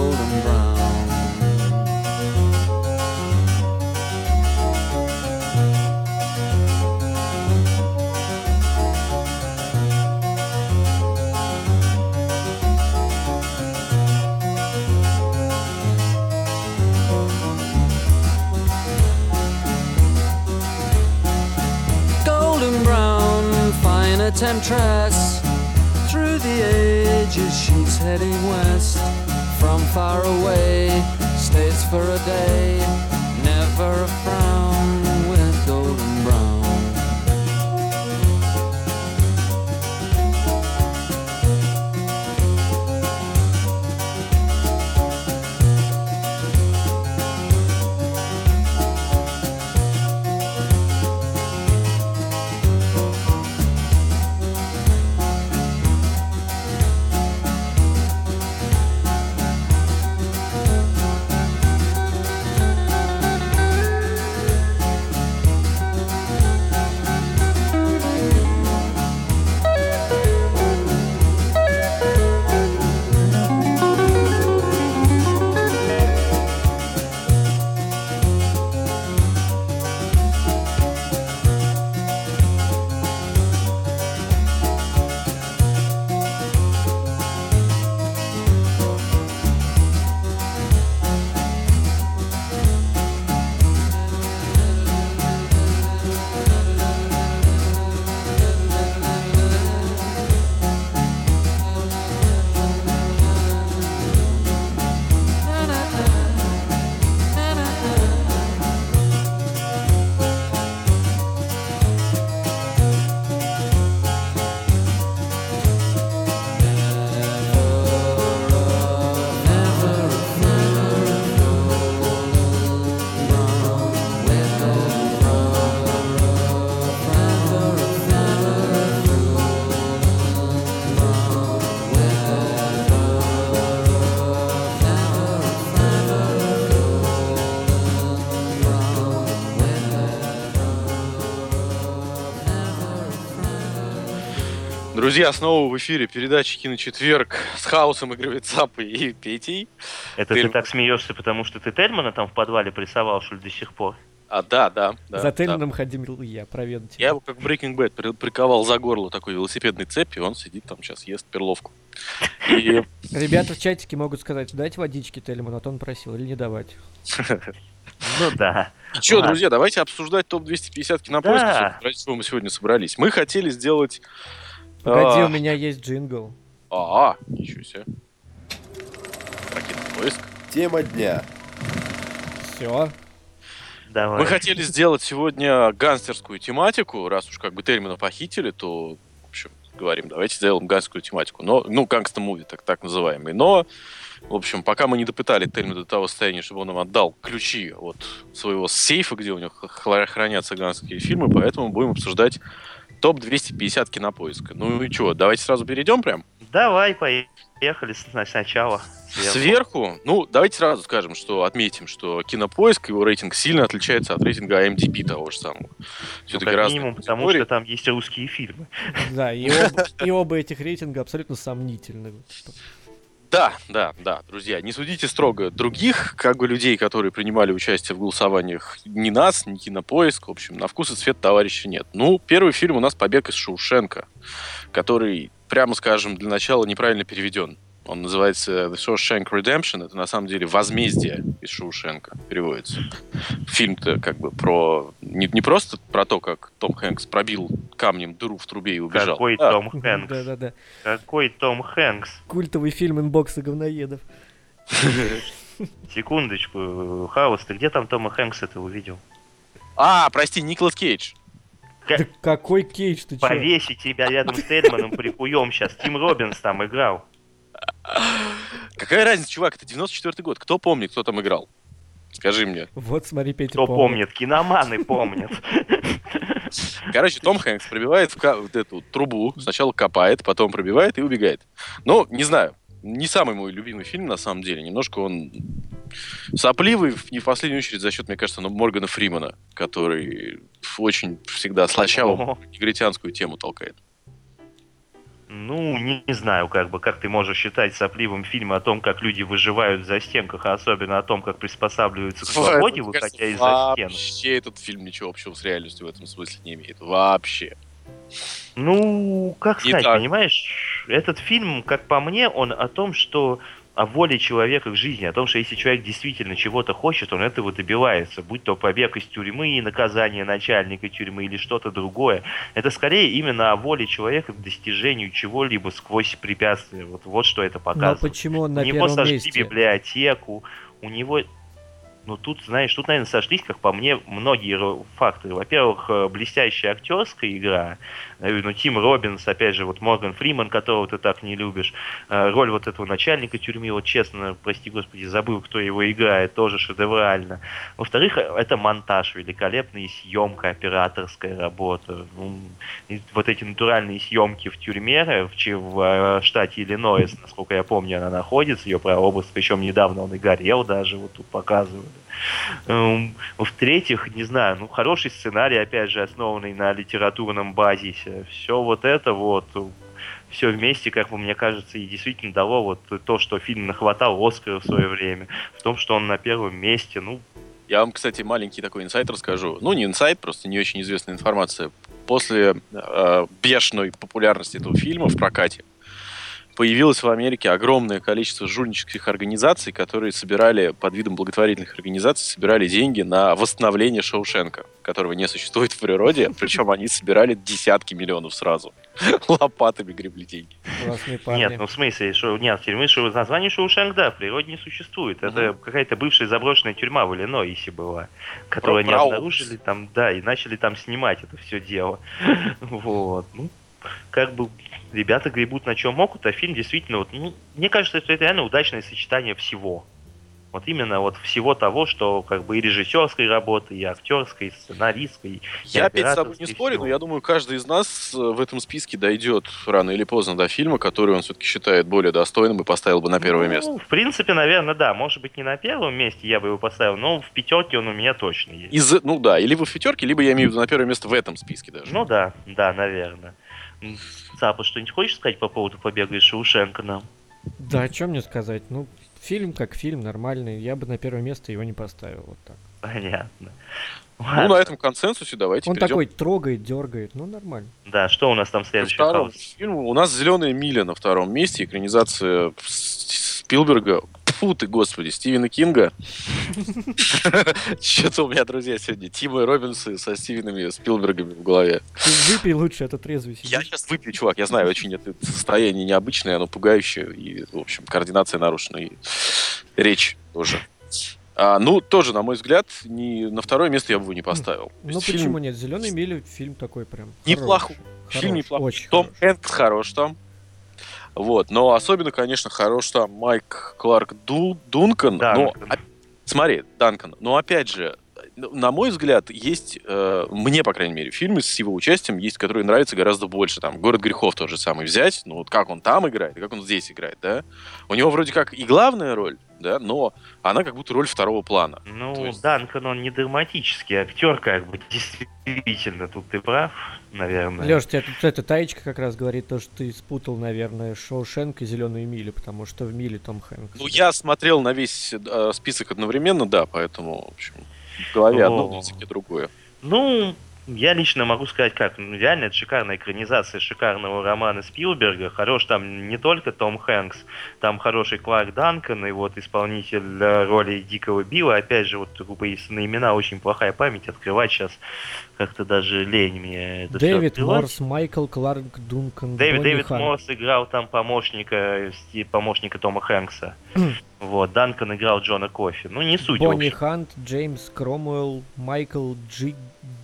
golden brown. golden brown, fine a temptress. Through the ages, she's heading west. From far away, stays for a day. Never a Друзья, снова в эфире передачи «Киночетверг» с Хаусом, Игорь Цапой и Петей. Это Тельман. ты так смеешься, потому что ты Тельмана там в подвале прессовал, что ли, до сих пор? А, да, да. да За да. Тельманом ходил я, проведать. Я его как в Breaking Bad при- приковал за горло такой велосипедной цепи, он сидит там сейчас, ест перловку. И Ребята в чатике могут сказать, дать водички Тельману, а то он просил, или не давать. *laughs* Ну да. что, Ладно. друзья, давайте обсуждать топ-250 кинопоиска, Да. ради чего мы сегодня собрались. Мы хотели сделать... Погоди, а, у меня есть джингл. А, ничего себе. Про кинопоиск. Тема дня. Все. Давай. Мы хотели сделать сегодня гангстерскую тематику, раз уж как бы термина похитили, то, в общем, говорим, давайте сделаем гангстерскую тематику. Но, ну, гангстер-муви, так, так называемый. Но, в общем, пока мы не допытали Тельмина до того состояния, чтобы он нам отдал ключи от своего сейфа, где у него хранятся гангстерские фильмы, поэтому будем обсуждать топ-250 кинопоиска. Ну и что, давайте сразу перейдем прям? Давай, поехали сначала. Сверху. Сверху, ну, давайте сразу скажем, что отметим, что кинопоиск, его рейтинг сильно отличается от рейтинга IMDb того же самого. Ну, Все-таки как разные минимум, потому категории. что там есть русские фильмы. Да, и оба, и оба этих рейтинга абсолютно сомнительны. Да, да, да, друзья, не судите строго других, как бы людей, которые принимали участие в голосованиях, ни нас, ни кинопоиск, в общем, на вкус и цвет товарища нет. Ну, первый фильм у нас «Побег из Шоушенка», который, прямо скажем, для начала неправильно переведен. Он называется The Shawshank Redemption. Это на самом деле возмездие из Шоушенка переводится. Фильм-то как бы про... Не, не просто про то, как Том Хэнкс пробил камнем дыру в трубе и убежал. Какой Да, Том Хэнкс? Да-да-да. Какой Том Хэнкс? Культовый фильм инбокса говноедов. *laughs* Секундочку, Хаус, ты где там Тома Хэнкса ты увидел? А, прости, Николас Кейдж. Ка- Да какой кейдж, ты? Повесить тебя рядом с Тельманом прикуем сейчас. Тим Робинс там играл. Какая разница, чувак, это 94 год. Кто помнит, кто там играл? Скажи мне. Вот смотри, Петя Кто помнит. помнит? Киноманы помнят. Короче, Том Хэнкс пробивает в ка- вот эту трубу, сначала копает, потом пробивает и убегает. Ну, не знаю, не самый мой любимый фильм, на самом деле. Немножко он Сопливый, не в последнюю очередь, за счет, мне кажется, ну, Моргана Фримана, который очень всегда слащаво Ого. негритянскую тему толкает. Ну, не, не знаю, как бы, как ты можешь считать сопливым фильм о том, как люди выживают в застенках, а особенно о том, как приспосабливаются к свободе, Мне кажется, выходя из-за стен. Вообще этот фильм ничего общего с реальностью в этом смысле не имеет. Вообще. Ну, как Не сказать, так. понимаешь, этот фильм, как по мне, он о том, что о воле человека к жизни, о том, что если человек действительно чего-то хочет, он этого добивается, будь то побег из тюрьмы и наказание начальника тюрьмы или что-то другое. Это скорее именно о воле человека к достижению чего-либо сквозь препятствия. Вот, вот что это Но показывает. почему он У на него первом сожгли месте? библиотеку, у него... Ну, тут, знаешь, тут, наверное, сошлись, как по мне, многие факторы. Во-первых, э, блестящая актерская игра. Э, Ну, Тим Робинс, опять же, вот Морган Фриман, которого ты так не любишь. Э, Роль вот этого начальника тюрьмы, вот честно, прости господи, забыл, кто его играет, тоже шедеврально. Во-вторых, это монтаж великолепный, съемка, операторская работа. Ну, вот эти натуральные съемки в тюрьме, э, в, в штате Иллинойс, насколько я помню, она находится, ее прообраз, причем недавно он и горел даже, вот тут показывали. Эм, В-третьих, не знаю, ну, хороший сценарий, опять же, основанный на литературном базисе. Все вот это вот, все вместе, как бы мне кажется, и действительно дало вот то, что фильм нахватал Оскара в свое время, в том, что он на первом месте, ну, Я вам, кстати, маленький такой инсайт расскажу. Ну, не инсайт, просто не очень известная информация. После э, бешеной популярности этого фильма в прокате появилось в Америке огромное количество жульнических организаций, которые собирали под видом благотворительных организаций собирали деньги на восстановление Шоушенка, которого не существует в природе, причем они собирали десятки миллионов сразу. *laughs* Лопатами гребли деньги. Нет, ну в смысле, что нет, тюрьмы, что название Шоушенк, да, в природе не существует. Это какая-то бывшая заброшенная тюрьма в Иллинойсе была, которую они обнаружили там, да, и начали там снимать это все дело. *laughs* Вот. Ну, как бы ребята гребут на чем могут, а фильм действительно, вот, ну, мне кажется, что это реально удачное сочетание всего. Вот именно вот всего того, что как бы и режиссерской работы, и актерской, и сценаристской. и Я опять с тобой не спорю, всего. но я думаю, каждый из нас э, в этом списке дойдет рано или поздно до фильма, который он все-таки считает более достойным и поставил бы на первое Ну, место. В принципе, наверное, да. Может быть, не на первом месте я бы его поставил, но в пятерке он у меня точно есть. Из, ну да, или в пятерке, либо я имею в виду на первое место в этом списке даже. Ну да, да, наверное. Цапа, что-нибудь хочешь сказать по поводу побега из Шоушенка нам? Да, о чем мне сказать? Ну, фильм как фильм, нормальный. Я бы на первое место его не поставил. Вот так. Понятно. ну, Ладно. на этом консенсусе давайте Он перейдем такой трогает, дергает. Ну, нормально. Да, что у нас там следующий хаос? фильму. У нас «Зеленая миля» на втором месте, экранизация Спилберга. Фу ты, господи, Стивена Кинга. Что-то у меня, друзья, сегодня Тима и Робинсы со Стивенами Спилбергами в голове. Выпей лучше, это трезвый. Я сейчас выпью, чувак, я знаю, очень это состояние необычное, оно пугающее, и, в общем, координация нарушена, и речь тоже. А, ну, тоже, на мой взгляд, не, на второе место я бы его не поставил. Ну есть почему фильм нет? Зеленый мили фильм такой прям. Неплохой. Фильм неплохой. Том. Хэнкс хорош там. Вот, но особенно, конечно, хорош там Майк Кларк Ду- Дункан. Да, но, а- смотри, Данкан, но опять же, на мой взгляд, есть, э, мне, по крайней мере, фильмы с его участием есть, которые нравятся гораздо больше. Там «Город грехов» тот же самый взять, ну вот как он там играет как он здесь играет, да? У него вроде как и главная роль, да, но она как будто роль второго плана. Ну, То есть- Данкан, он не драматический актер, как бы, действительно, тут ты прав, наверное. Леш, тебе тут эта таечка как раз говорит то, что ты спутал, наверное, Шоушенк и Зеленую милю, потому что в миле Том Хэнкс. Ну, я смотрел на весь э, список одновременно, да, поэтому, в общем, в голове одно, О. в языке другое. Ну, я лично могу сказать как, ну, реально это шикарная экранизация шикарного романа Спилберга. Хорош там не только Том Хэнкс, там хороший Кларк Данкан и вот исполнитель э, роли Дикого Билла. Опять же, вот на имена очень плохая память, открывать сейчас как-то даже лень мне это Дэвид. Морс, Майкл Кларк Дункан, Дэвид, Дэвид. Морс играл там помощника, сти- помощника Тома Хэнкса. *clears throat* вот, Данкан играл Джона Кофи. Ну, не суть. Бонни. Хант, Джеймс Кромуэлл, Майкл Джи...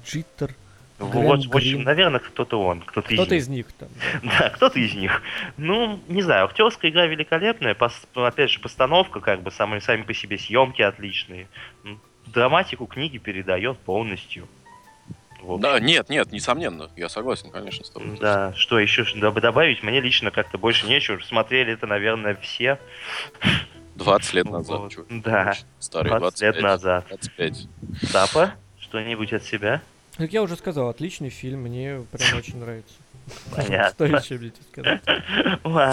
Джиттер. Вот, Грэм в общем, Грин. наверное, кто-то он, кто-то, Кто-то из из них там. *laughs* да. Кто-то из них. Ну, не знаю, актерская игра великолепная, пос- опять же, постановка, как бы, сами, сами по себе съемки отличные. М, Драматику книги передает полностью. Да, нет, нет, несомненно, я согласен, конечно, с тобой. Да, что еще добавить? Мне лично как-то больше нечего. Смотрели это, наверное, все. 20 лет назад. Вот. чувак. Да. Старый, 20 лет 25. назад. 25. Тапа, что-нибудь от себя? Как я уже сказал, отличный фильм, мне прям *laughs* очень нравится. Что Понятно. еще мне сказать?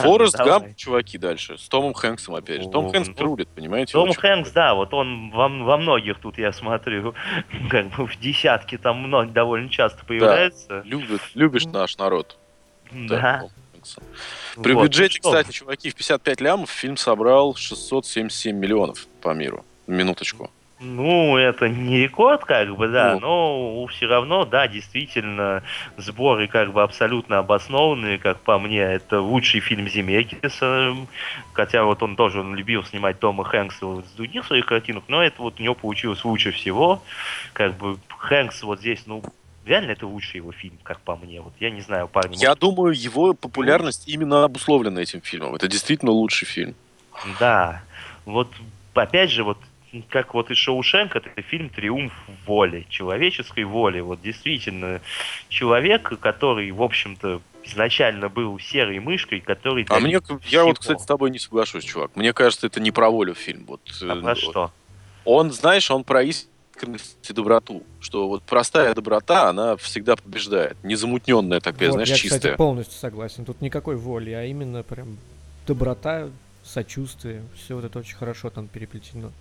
Форест. Гамп, чуваки, дальше. С Томом Хэнксом опять же. Том Хэнкс ну, рулит, понимаете? Том. Хэнкс, да, вот он во, во многих тут, я смотрю, *laughs* как бы в десятке там много, довольно часто появляется. Любит, любишь наш народ. Да. Том Хэнкса. При Вот, бюджете, кстати, чуваки, в 55 лямов фильм собрал 677 миллионов по миру. Минуточку. Ну, это не рекорд, как бы, да, Ну. но все равно, да, действительно, сборы как бы абсолютно обоснованные, как по мне, это лучший фильм Земекиса, хотя вот он тоже он любил снимать Тома Хэнкса вот с других своих картинок, но это вот у него получилось лучше всего, как бы Хэнкс вот здесь, ну, реально это лучший его фильм, как по мне, вот я не знаю, парни, Я думаю, его популярность именно обусловлена этим фильмом. Это действительно лучший фильм. Да, вот опять же, вот как вот и Шоушенк, это фильм «Триумф воли», человеческой воли. Вот действительно, человек, который, в общем-то, изначально был серой мышкой, который... А мне, добился я вот, всего. кстати, с тобой не соглашусь, чувак. Мне кажется, это не про волю фильм. Вот, А э, про что? Он, знаешь, он про искренность и доброту. Что вот простая доброта, она всегда побеждает. Незамутненная такая, Вот, знаешь, я, чистая. кстати, полностью согласен. Тут никакой воли, а именно прям доброта, сочувствие. Все вот это очень хорошо там переплетено.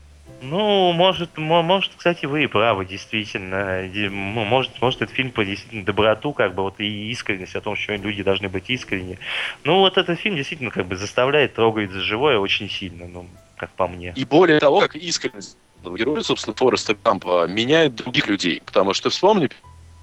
Ну, может, мо- может, кстати, вы и правы, действительно. Может, может, этот фильм по действительно доброту, как бы вот и искренность о том, что люди должны быть искренни. Ну, вот этот фильм действительно как бы заставляет трогать за живое очень сильно, ну, как по мне. И более того, как искренность героя, собственно, Фореста Гампа меняет других людей. Потому что вспомни,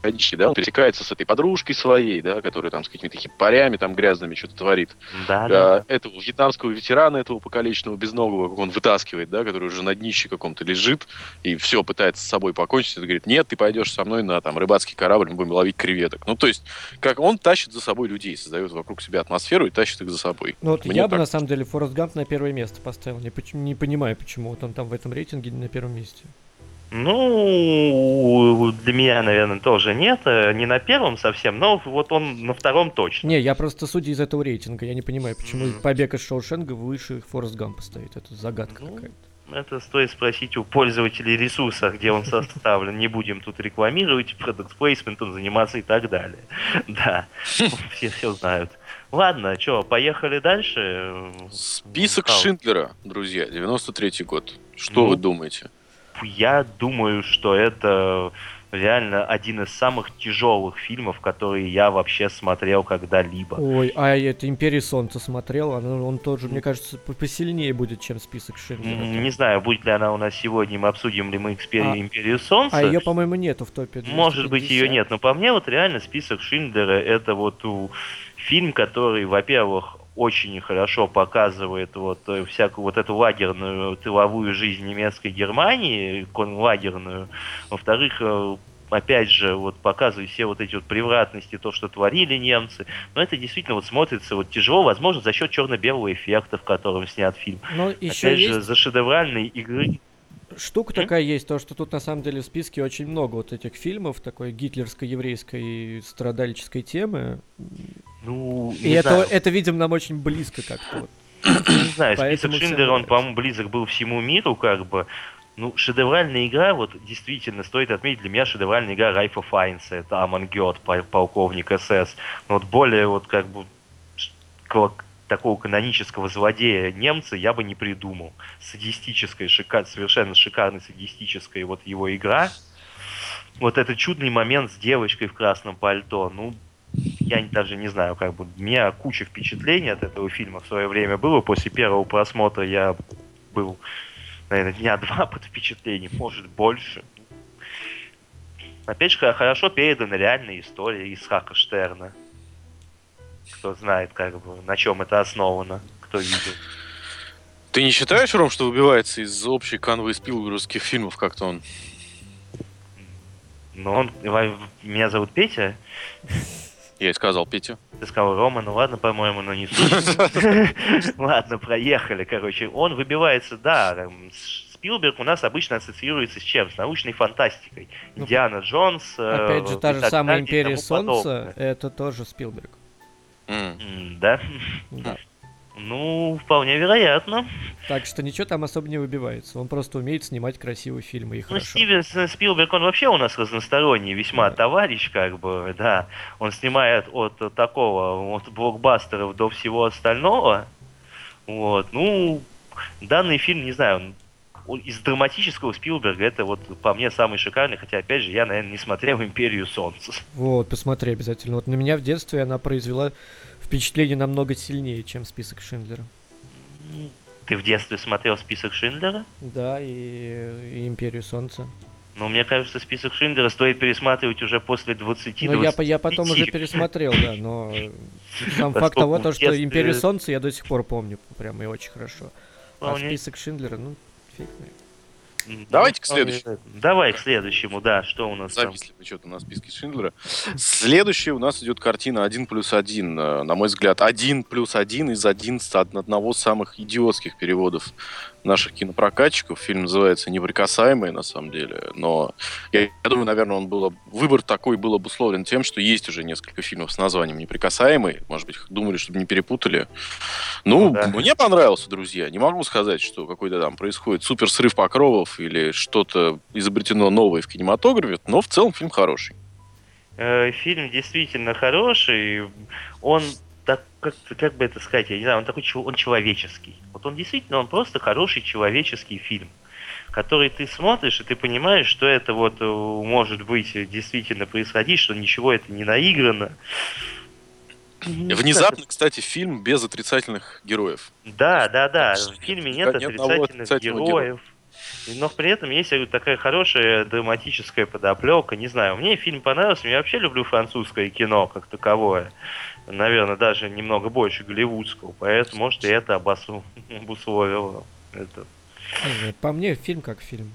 периодически, да, он пересекается с этой подружкой своей, да, которая там с какими-то хипарями там грязными что-то творит. Да, да. А, этого вьетнамского ветерана, этого покалеченного безногого, как он вытаскивает, да, который уже на днище каком-то лежит, и все, пытается с собой покончить, и говорит, нет, ты пойдешь со мной на там рыбацкий корабль, мы будем ловить креветок. Ну, то есть, как он тащит за собой людей, создает вокруг себя атмосферу и тащит их за собой. Ну вот Мне я бы так на самом деле Форест Гамп на первое место поставил. Не, не понимаю, почему вот он там в этом рейтинге на первом месте. Ну, для меня, наверное, тоже нет. э, Не на первом совсем, но вот он на втором точно. Не, я просто судя из этого рейтинга. Я не понимаю, почему Мгм. побег из Шоушенга выше Форест Гампа стоит. Это загадка Ну, какая-то. Это стоит спросить у пользователей ресурса, где он составлен. Не будем тут рекламировать, продукт плейсментом заниматься и так далее. *laughs* Да, все все знают. Ладно, что, поехали дальше. Список Шиндлера, друзья, 93-й год. Что Ну, вы думаете? Я думаю, что это реально один из самых тяжелых фильмов, которые я вообще смотрел когда-либо. Ой, а это Империя Солнца смотрел, он, он тоже, мне кажется, по- посильнее будет, чем список Шиндлера. Не знаю, будет ли она у нас сегодня, мы обсудим ли мы экспери- А- Империю Солнца. А ее, по-моему, нету в топе. Может быть, ее 250. нет, но по мне вот реально список Шиндлера это вот у- фильм, который, во-первых, очень хорошо показывает вот э, всякую вот эту лагерную тыловую жизнь немецкой Германии, конлагерную. Во-вторых, э, опять же, вот показывает все вот эти вот превратности, то, что творили немцы. Но это действительно вот смотрится вот тяжело, возможно, за счет черно-белого эффекта, в котором снят фильм. Но еще опять есть же, за шедевральной игры штука такая есть, то, что тут на самом деле в списке очень много вот этих фильмов, такой гитлерско-еврейской страдальческой темы. Ну, И это, знаю. это, видимо, нам очень близко как-то. вот. Не знаю, список Поэтому Шиндлера, он, по-моему, близок был всему миру, как бы. Ну, шедевральная игра, вот действительно, стоит отметить, для меня шедевральная игра Райфа Файнса, это Амангет, полковник СС. Но вот более вот как бы такого канонического злодея немца я бы не придумал. Садистическая, шика- совершенно шикарная садистическая вот его игра. Вот этот чудный момент с девочкой в красном пальто, ну, я даже не знаю, как бы, у меня куча впечатлений от этого фильма в свое время было. После первого просмотра я был, наверное, дня два *laughs* под впечатлением, может, больше. Опять же, хо- хорошо передана реальная история Исхака Штерна. Кто знает, как бы, на чем это основано, кто видел. Ты не считаешь, Ром, что выбивается из общей канвы спилберговских фильмов как-то он? Но он, меня зовут Петя, Я и сказал, Петя. Ты сказал Рома, ну ладно, по-моему, но не *laughs* суть. *laughs* Ладно, проехали, короче. Он выбивается, да, Спилберг у нас обычно ассоциируется с чем? С научной фантастикой. Ну, Индиана Джонс. э, Опять же, та же самая Империя Солнца, это тоже Спилберг. М, Да? Да. Ну, вполне вероятно. Так что ничего там особо не выбивается. Он просто умеет снимать красивые фильмы и Ну, хорошо. Стивен Спилберг, он вообще у нас разносторонний весьма Да. товарищ, как бы, да. Он снимает от такого, от блокбастеров до всего остального. Вот, ну, данный фильм, не знаю, из драматического Спилберга это вот по мне самый шикарный, хотя, опять же, я, наверное, не смотрел «Империю солнца». Вот, посмотри обязательно. Вот на меня в детстве она произвела впечатление намного сильнее, чем список Шиндлера. Ты в детстве смотрел список Шиндлера? Да, и, и Империю Солнца. Ну, мне кажется, список Шиндлера стоит пересматривать уже после 20 Ну, я, я потом уже пересмотрел, да, но *laughs* сам факт того, то, что Империю Солнца я до сих пор помню прям и очень хорошо. А список Шиндлера, ну, фиг. М, Давайте к следующему. Давай к следующему, да, что у нас там? Зависли мы что-то на списке Шиндлера. Следующая у нас идет картина 1 плюс 1. э, На мой взгляд, 1 плюс 1 из 11 от одного из самых идиотских переводов наших кинопрокатчиков. Фильм называется «Неприкасаемые», на самом деле. Но я, я думаю, наверное, он был, выбор такой был обусловлен тем, что есть уже несколько фильмов с названием «Неприкасаемые». Может быть, думали, чтобы не перепутали. Ну, Ну да. мне понравился, друзья. Не могу сказать, что какой-то там происходит супер срыв покровов или что-то изобретено новое в кинематографе, но в целом фильм хороший. Э, Фильм действительно хороший. Он так, как, как бы это сказать, я не знаю, он такой, он человеческий. Вот он действительно, он просто хороший человеческий фильм, который ты смотришь, и ты понимаешь, что это вот э, может быть э, действительно происходить, что ничего это не наиграно. Внезапно, кстати, фильм без отрицательных героев. Да, да, да. В фильме нет отрицательных героев. Но при этом есть такая хорошая драматическая подоплека. Не знаю, мне фильм понравился. Я вообще люблю французское кино как таковое. Наверное, даже немного больше голливудского. Поэтому, может, и это *laughs* обусловило это. По мне фильм как фильм.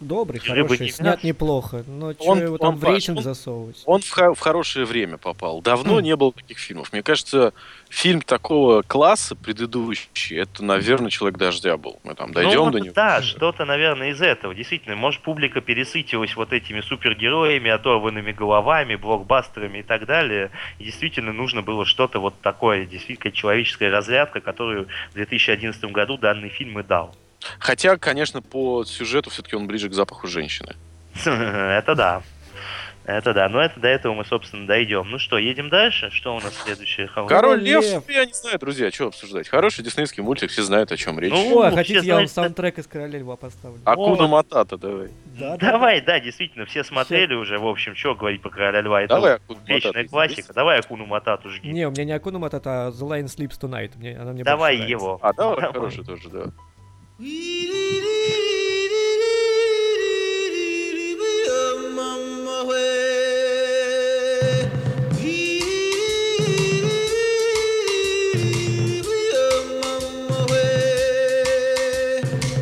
Добрый, хороший, не снят мясо. неплохо. Но Он- его там он в рейтинг он- засовывать? Он в, в хорошее время попал. Давно не было таких фильмов. Мне кажется, фильм такого класса предыдущий, это, наверное, «Человек дождя» был. Мы там дойдем ну, до него. Да, что-то, наверное, из этого. Действительно, может, публика пересытилась вот этими супергероями, оторванными головами, блокбастерами и так далее. И действительно нужно было что-то вот такое, действительно человеческая разрядка, которую в 2011 году данный фильм и дал. Хотя, конечно, по сюжету все-таки он ближе к запаху женщины. *laughs* Это да. Это да, но это до этого мы, собственно, дойдем. Ну что, едем дальше? Что у нас следующее? Король Лев, Лев. я не знаю, друзья, что обсуждать. Хороший диснейский мультик, все знают, о чем речь. Ну, О, а хотите, я вам саундтрек из Короля Льва поставлю? Акуна. Матата, давай. Да, да, Давай, да, действительно, все смотрели уже, в общем, что говорить про Короля Льва. Это Давай Акуна вечная Матата. классика. Давай Акуну Матату жги. Не, у меня не Акуна Матата, а The Lion Sleeps Tonight. Мне, она мне Давай его. А, давай, Давай. хороший тоже, да. Mama, where?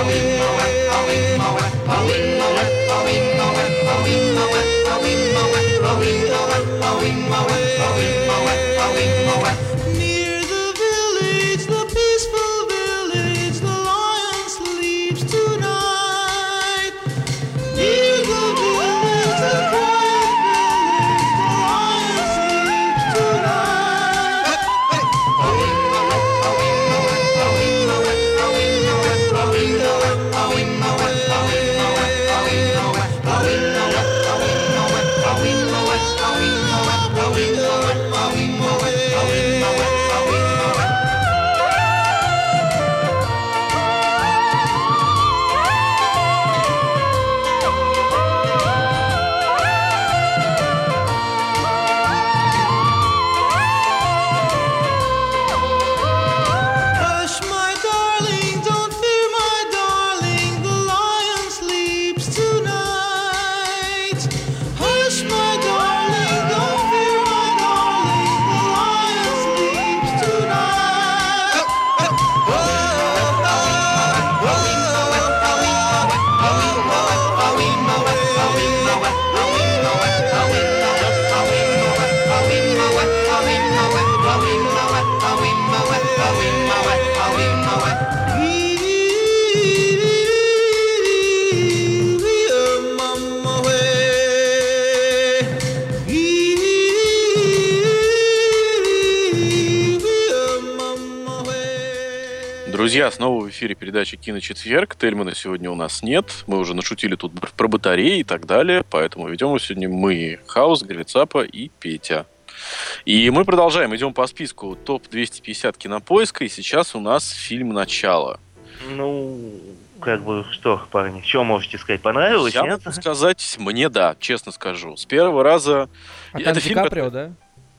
Howie, Howie, Howie, Howie. Передача «Киночетверг». Тельмана сегодня у нас нет. Мы уже нашутили тут про батареи и так далее. Поэтому ведем его сегодня мы, Хаус, Грицапа и Петя. И мы продолжаем. Идем по списку топ-250 кинопоиска. И сейчас у нас фильм «Начало». Ну, как бы, что, парни, что можете сказать? Понравилось, Я нет? могу сказать, мне да, честно скажу. С первого раза... А Это там фильм, Ди который- Каприо, да?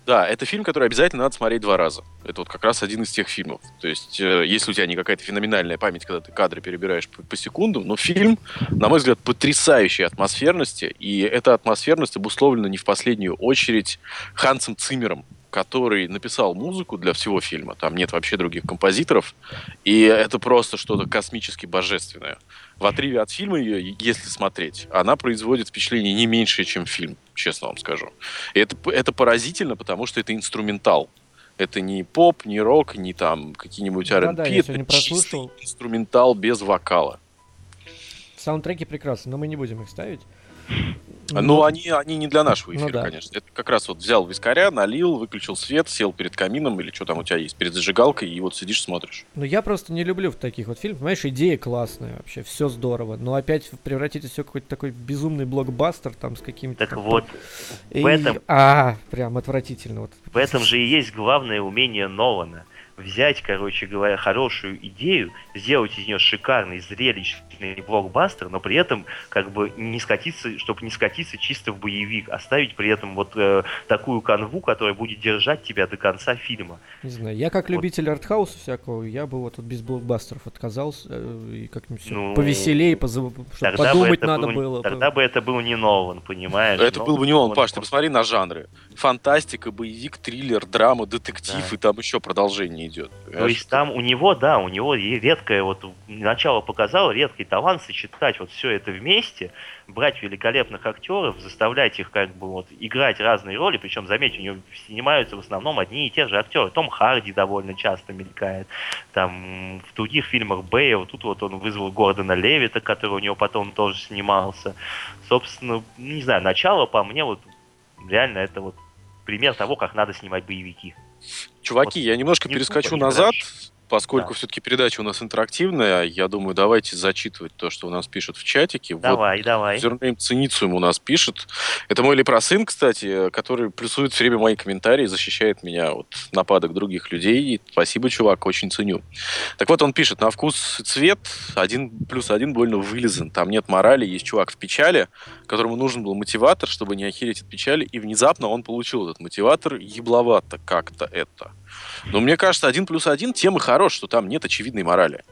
Да, это фильм, который обязательно надо смотреть два раза. Это вот как раз один из тех фильмов. То есть, э, если у тебя не какая-то феноменальная память, когда ты кадры перебираешь по, по секундам, но фильм, на мой взгляд, потрясающей атмосферности, и эта атмосферность обусловлена не в последнюю очередь Хансом Циммером, который написал музыку для всего фильма. Там нет вообще других композиторов, и это просто что-то космически божественное. В отрыве от фильма ее, если смотреть, она производит впечатление не меньшее, чем фильм, честно вам скажу. И это, это поразительно, потому что это инструментал. Это не поп, не рок, не там какие-нибудь R&B. Да-да, я это чистый инструментал без вокала. Саундтреки прекрасны, но мы не будем их ставить. Ну, они, они не для нашего Ну эфира, да. конечно. Это как раз вот взял вискаря, налил, выключил свет, сел перед камином или что там у тебя есть, перед зажигалкой, и вот сидишь, смотришь. Ну, я просто не люблю в таких вот фильмах. Понимаешь, идея классная вообще, все здорово. Но опять превратить все в какой-то такой безумный блокбастер там с какими-то... Так там- вот, И- в этом- А, прям отвратительно. Вот. в этом же и есть главное умение Нолана. Взять, короче говоря, хорошую идею, сделать из нее шикарный, зрелищный блокбастер, но при этом как бы не скатиться, чтобы не скатиться чисто в боевик, оставить при этом вот э, такую канву, которая будет держать тебя до конца фильма. Не знаю, я как Вот. любитель артхауса всякого, я бы вот без блокбастеров отказался э, и как-нибудь Ну, повеселее, позаб- чтобы Тогда бы подумать это надо был- было. Тогда бы это был не Нолан, понимаешь? Это Но был бы не он, он- Паш, ты посмотри на жанры. Фантастика, боевик, триллер, драма, детектив, Да. и там еще продолжение идет. То есть там у него, да, у него редкое, вот начало показало редкий талант сочетать вот все это вместе, брать великолепных актеров, заставлять их как бы вот играть разные роли, причем, заметьте, у него снимаются в основном одни и те же актеры. Том Харди довольно часто мелькает, там в других фильмах Бэя, вот тут вот он вызвал Гордона Левита, который у него потом тоже снимался. Собственно, не знаю, начало по мне вот реально это вот пример того, как надо снимать боевики. Чуваки, Вот я немножко не перескочу назад. Поскольку Да. все-таки передача у нас интерактивная. Я думаю, давайте зачитывать то, что у нас пишут в чатике. Вот Давай, давай. Зернейм Ценицуем у нас пишет. Это мой лепросын, кстати, который плюсует все время мои комментарии, защищает меня от нападок других людей. Спасибо, чувак, очень ценю. Так вот, он пишет, на вкус и цвет один плюс один больно вылезан. Там нет морали, есть чувак в печали, которому нужен был мотиватор, чтобы не охереть от печали, и внезапно он получил этот мотиватор. Ебловато как-то это. Но мне кажется, один плюс один тем и хорош, что там нет очевидной морали.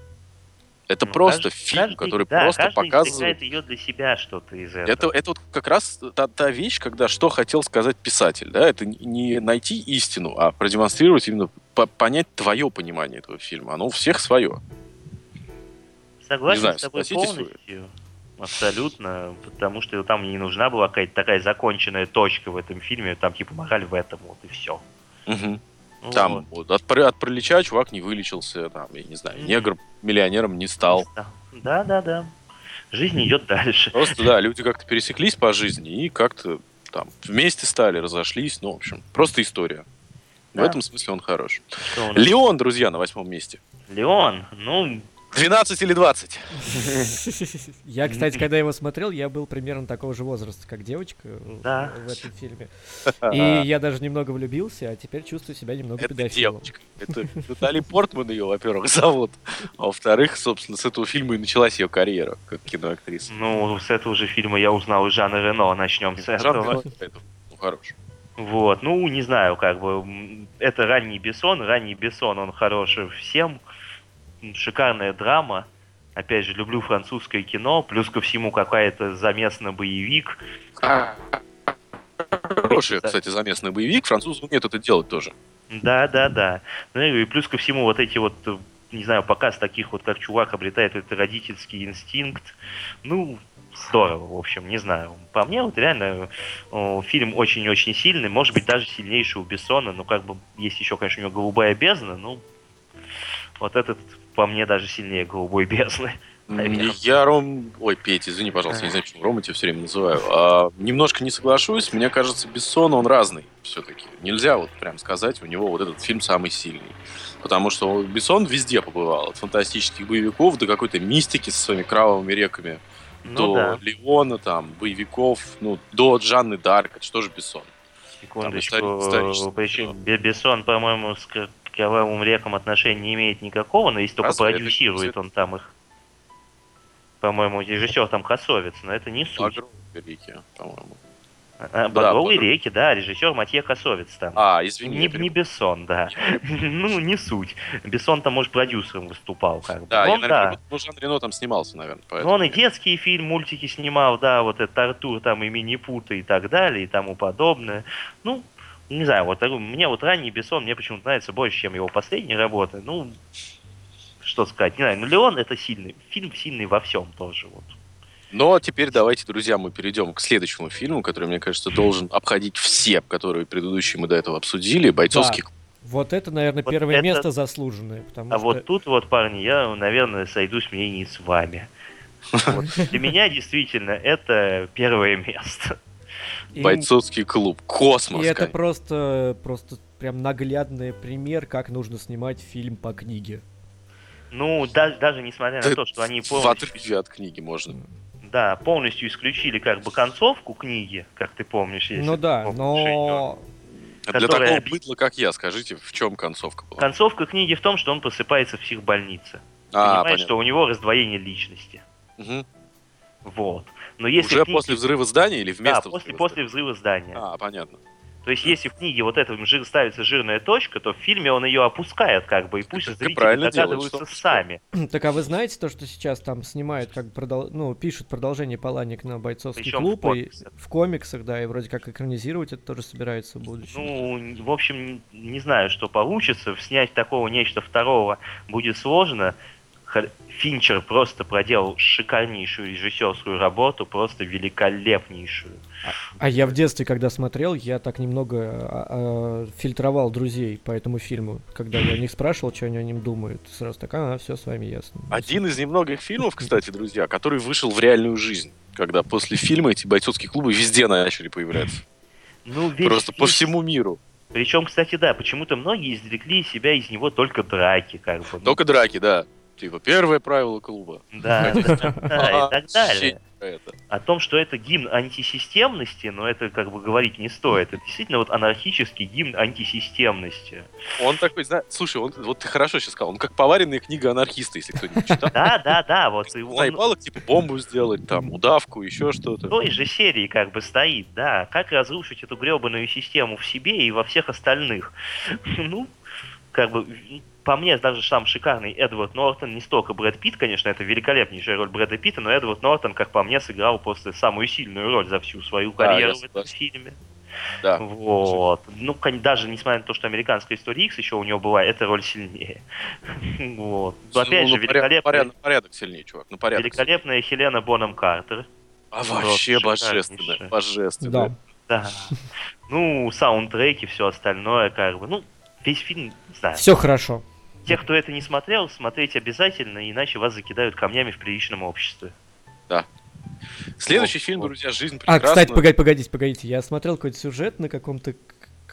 Это Ну, просто каждый- фильм, каждый- который да, просто показывает ее для себя что-то из этого. это, это вот как раз та, та вещь, когда что хотел сказать писатель, да, это не- найти истину, а продемонстрировать именно по- понять твое понимание этого фильма. Оно у всех свое. Согласен не знаю, с тобой согласитесь вы? полностью. Абсолютно, потому что там не нужна была какая-то такая законченная точка в этом фильме, там типа мораль в этом, вот и все. Мгм. Там вот, от, от пролеча чувак не вылечился, там, я не знаю, негр миллионером не стал. Да, да, да. Жизнь идет дальше. Просто, да, люди как-то пересеклись по жизни и как-то там вместе стали, разошлись, ну, в общем, просто история. В Да. этом смысле он хорош. Леон, друзья, на восьмом месте. Леон, ну, 12 или 20? Я, кстати, когда его смотрел, я был примерно такого же возраста, как девочка Да. в этом фильме. *laughs* И я даже немного влюбился, а теперь чувствую себя немного Это педофилом. девочка. Это Натали Портман ее, во-первых, зовут. А во-вторых, собственно, с этого фильма и началась ее карьера как киноактриса. ну, с этого же фильма я узнал и Жана Рено, начнем с этого. Ну, хорош. Вот, ну, не знаю, как бы, это ранний Бессон, ранний Бессон, он хороший всем, шикарная драма, опять же, люблю французское кино, плюс ко всему какая-то замес на боевик, Хороший, кстати, заместный боевик. Французы умеют это делать тоже. да, да, да, ну и плюс ко всему вот эти вот, не знаю, показ таких вот, как чувак обретает этот родительский инстинкт, ну, здорово, в общем, не знаю. По мне, вот реально о, фильм очень-очень сильный, может быть, даже сильнейший у Бессона, но как бы есть еще, конечно, у него «Голубая бездна», ну, вот этот по мне даже сильнее «Голубой бездны». М, Я Ром... Ой, Петь, извини, пожалуйста, я не знаю, почему Рома тебя все время называю. А, немножко не соглашусь. Мне кажется, Бессон, он разный все-таки. Нельзя вот прям сказать, у него вот этот фильм самый сильный. Потому что Бессон везде побывал. От фантастических боевиков до какой-то мистики со своими кровавыми реками. Ну до да, Леона, там, боевиков, ну, до Джанны Дарк. Это что же Бессон? секундочку. истори- историческое Причем Бессон, по-моему, с к кровавым рекам отношения не имеет никакого, но если только Разве это- продюсирует он там их. По-моему, режиссер там Косовец, но это не суть. Багровые великие, по-моему. А, Багровые Багров. реки, да, режиссер Матье Косовец там. А, извини. Не, я не. Бессон, да. *laughs* ну, не суть. Бессон там, может, продюсером выступал. Как бы. Да, я, он, наверное, да. Жан Рено там снимался, наверное. Ну, Поэтому. он и детские фильмы, мультики снимал, да, вот этот Артур, там и Минипута и так далее, и тому подобное. Ну, не знаю, вот мне вот ранний Бессон, мне почему-то нравится больше, чем его последние работы. Ну, что сказать, не знаю, ну Леон это сильный, фильм сильный во всем тоже. Вот. Но теперь давайте, друзья, мы перейдем к следующему фильму, который, мне кажется, должен обходить все, которые предыдущие мы до этого обсудили. Бойцовский клуб. Вот это, наверное, Вот первое это- место заслуженное, потому А что... вот тут вот, парни, я, наверное, сойдусь в мнении с вами. *laughs* Вот. Для меня действительно это первое место. И- Бойцовский клуб. Космос. И это конечно. просто, просто прям наглядный пример, как нужно снимать фильм по книге. Ну, даже, даже несмотря на Да то, что они В полностью отрыве от книги можно. Да, полностью исключили как бы концовку книги, как ты помнишь. если ну да, помнишь но... А Для Которая такого быдла, как я, скажите, в чем концовка была? Концовка книги в том, что он просыпается в психбольнице. А, Понимаешь, понятно. что у него раздвоение личности. Мгм. Вот. Но если Уже в книге- после взрыва здания или Да, вместо после, взрыва после взрыва здания. А, понятно. То есть, если в книге вот эта жир, ставится жирная точка, то в фильме он ее опускает, как бы, и пусть и зрители догадываются что сами. *clears throat* Так а вы знаете то, что сейчас там снимают, как продол... ну, пишут продолжение Паланик на бойцовский Причем в клуб, и комиксах. в комиксах, да, и вроде как экранизировать это тоже собираются в будущем. Ну, в общем, не знаю, что получится. Снять такого нечто второго будет сложно. Финчер просто проделал шикарнейшую режиссерскую работу, просто великолепнейшую. А я в детстве, когда смотрел, я так немного а, а, фильтровал друзей по этому фильму. Когда я о них спрашивал, что они о нем думают. Сразу так, а, все с вами ясно. Один из немногих фильмов, кстати, друзья, который вышел в реальную жизнь. Когда после фильма эти бойцовские клубы везде начали появляться. Ну, весь Просто по всему миру. Причем, кстати, да, почему-то многие извлекли из себя из него только драки, как бы. Ну, Только драки, да. Типа, первое правило клуба. Да, *laughs* и так далее. не. О том, что это гимн антисистемности, но это как бы говорить не стоит. Это действительно вот анархический гимн антисистемности. Он такой, знаешь, слушай, он, вот ты хорошо сейчас сказал, он как поваренная книга анархиста, если кто-нибудь читал. Да, да, да, вот и он Заебал их, типа, бомбу сделать, там, удавку, еще в что-то. той же серии как бы стоит, да. Как разрушить эту гребаную систему в себе и во всех остальных. *laughs* Ну, как бы, по мне, даже сам шикарный Эдвард Нортон, не столько Брэд Питт, конечно, это великолепнейшая роль Брэда Питта, но Эдвард Нортон, как по мне, сыграл просто самую сильную роль за всю свою Да, карьеру я в этом фильме. Да. Вот. Ну, даже несмотря на то, что американская история X еще у него была, эта роль сильнее. *laughs* Вот. Но опять Ну, же, на поряд- великолепная, порядок, порядок сильнее, чувак, на порядок. великолепная Хелена Бонем Картер. А вообще шикарнейшая. божественно. Да. Да. Ну, саундтреки, все остальное, как бы. Ну, весь фильм, не знаю. Все хорошо. Те, кто это не смотрел, смотреть обязательно, иначе вас закидают камнями в приличном обществе. Следующий Вот, фильм, вот. друзья, «Жизнь А, прекрасна». кстати, погодите, погодите, погодите. Я смотрел какой-то сюжет на каком-то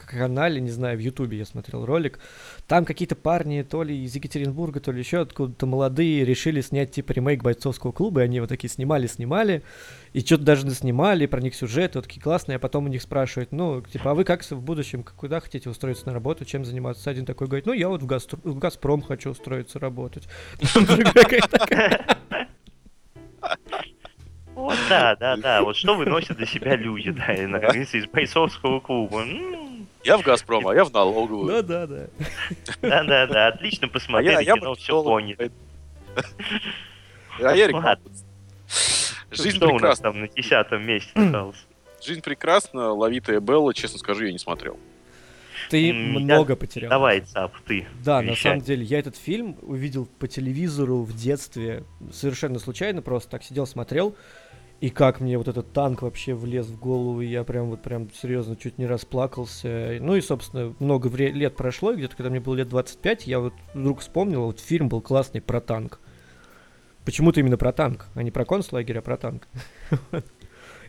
канале, не знаю, в Ютубе я смотрел ролик. Там какие-то парни то ли из Екатеринбурга, то ли еще откуда-то молодые решили снять типа ремейк бойцовского клуба, и они вот такие снимали, снимали, и что-то даже снимали, про них сюжет, вот такие классные, а потом у них спрашивают, ну, типа, а вы как в будущем, куда хотите устроиться на работу, чем заниматься? Один такой говорит, ну, я вот в, Гастр- в Газпром хочу устроиться работать. Другой говорит, «Так, Вот, да, да, да. Вот что выносят для себя люди, да, из бойцовского клуба. Я в «Газпром», а я в налоговую. Да, да, да. Да, да, да, отлично а посмотрели я, я кино, все поняли. А я. Ладно. Жизнь Что у нас прекрасна. там на десятом месте осталось? Жизнь прекрасна, ловитая Белла, честно скажу, я не смотрел. Ты М, я- много потерял. Давай, Цап, ты. Да, на вещай. самом деле, я этот фильм увидел по телевизору в детстве, совершенно случайно, просто так сидел, смотрел, и как мне вот этот танк вообще влез в голову, и я прям вот прям серьезно чуть не расплакался. Ну и, собственно, много вре- лет прошло, и где-то когда мне было лет 25, я вот вдруг вспомнил, вот фильм был классный про танк. Почему-то именно про танк, а не про концлагерь, а про танк. *laughs*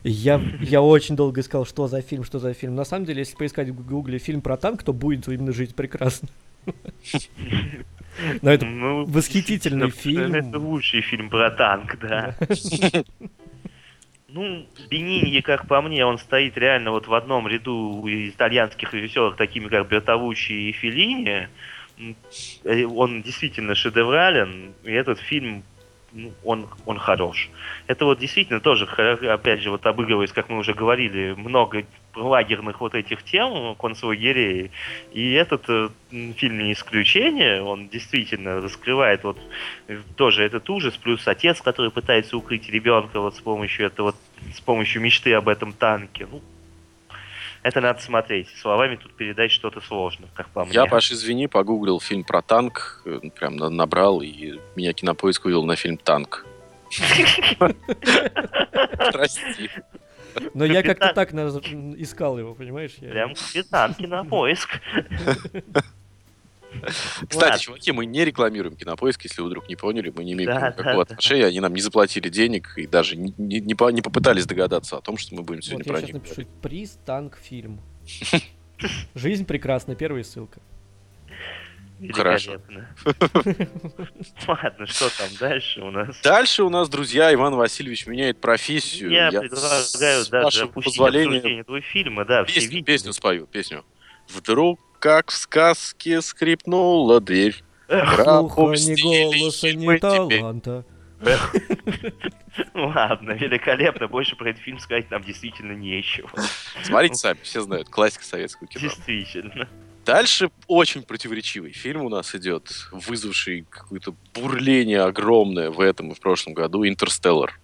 Я, я очень долго искал, что за фильм, что за фильм. На самом деле, если поискать в гугле фильм про танк, то будет именно «Жить прекрасно». *laughs* Но это Ну, восхитительный фильм. Это лучший фильм про танк, да. *laughs* Ну, Бениньи, как по мне, он стоит реально вот в одном ряду итальянских режиссеров, такими как Бертолуччи и Феллини. Э, Он действительно шедеврален, и этот фильм, ну, он, он хорош. Это вот действительно тоже, опять же, вот обыгрываясь, как мы уже говорили, много лагерных вот этих тем концлагерей. И этот э, фильм не исключение, он действительно раскрывает вот э, тоже этот ужас, плюс отец, который пытается укрыть ребенка вот с помощью этого, с помощью мечты об этом танке. Ну, это надо смотреть. Словами тут передать что-то сложно, как по мне. Я, Паш, извини, погуглил фильм про танк, э, прям на- набрал, и меня кинопоиск вывел на фильм «Танк». Прости. Но я как-то Капитан. так искал его, понимаешь? Прям капитанки на поиск. *laughs* *laughs* Кстати, Ладно. чуваки, мы не рекламируем кинопоиск, если вы вдруг не поняли, мы не имеем Да, да, никакого да. отношения, они нам не заплатили денег и даже не, не- не по- не попытались догадаться о том, что мы будем сегодня Вот я про сейчас них напишу приз танк фильм. *laughs* Жизнь прекрасна, первая ссылка. Хорошо. *laughs* Ладно, что там дальше у нас? Дальше у нас, друзья, Иван Васильевич меняет профессию. Я с предлагаю даже вашего опустить позволения обсуждение этого фильма, да, песню, песню спою, песню. Вдруг, как в сказке, скрипнула дверь. Слуха, Пропустили ни голоса, ни таланта. *laughs* Ладно, великолепно. Больше про этот фильм сказать нам действительно нечего. Смотрите сами, все знают, классика советского кино. Действительно. Дальше очень противоречивый фильм у нас идет, вызвавший какое-то бурление огромное в этом и в прошлом году, «Интерстеллар».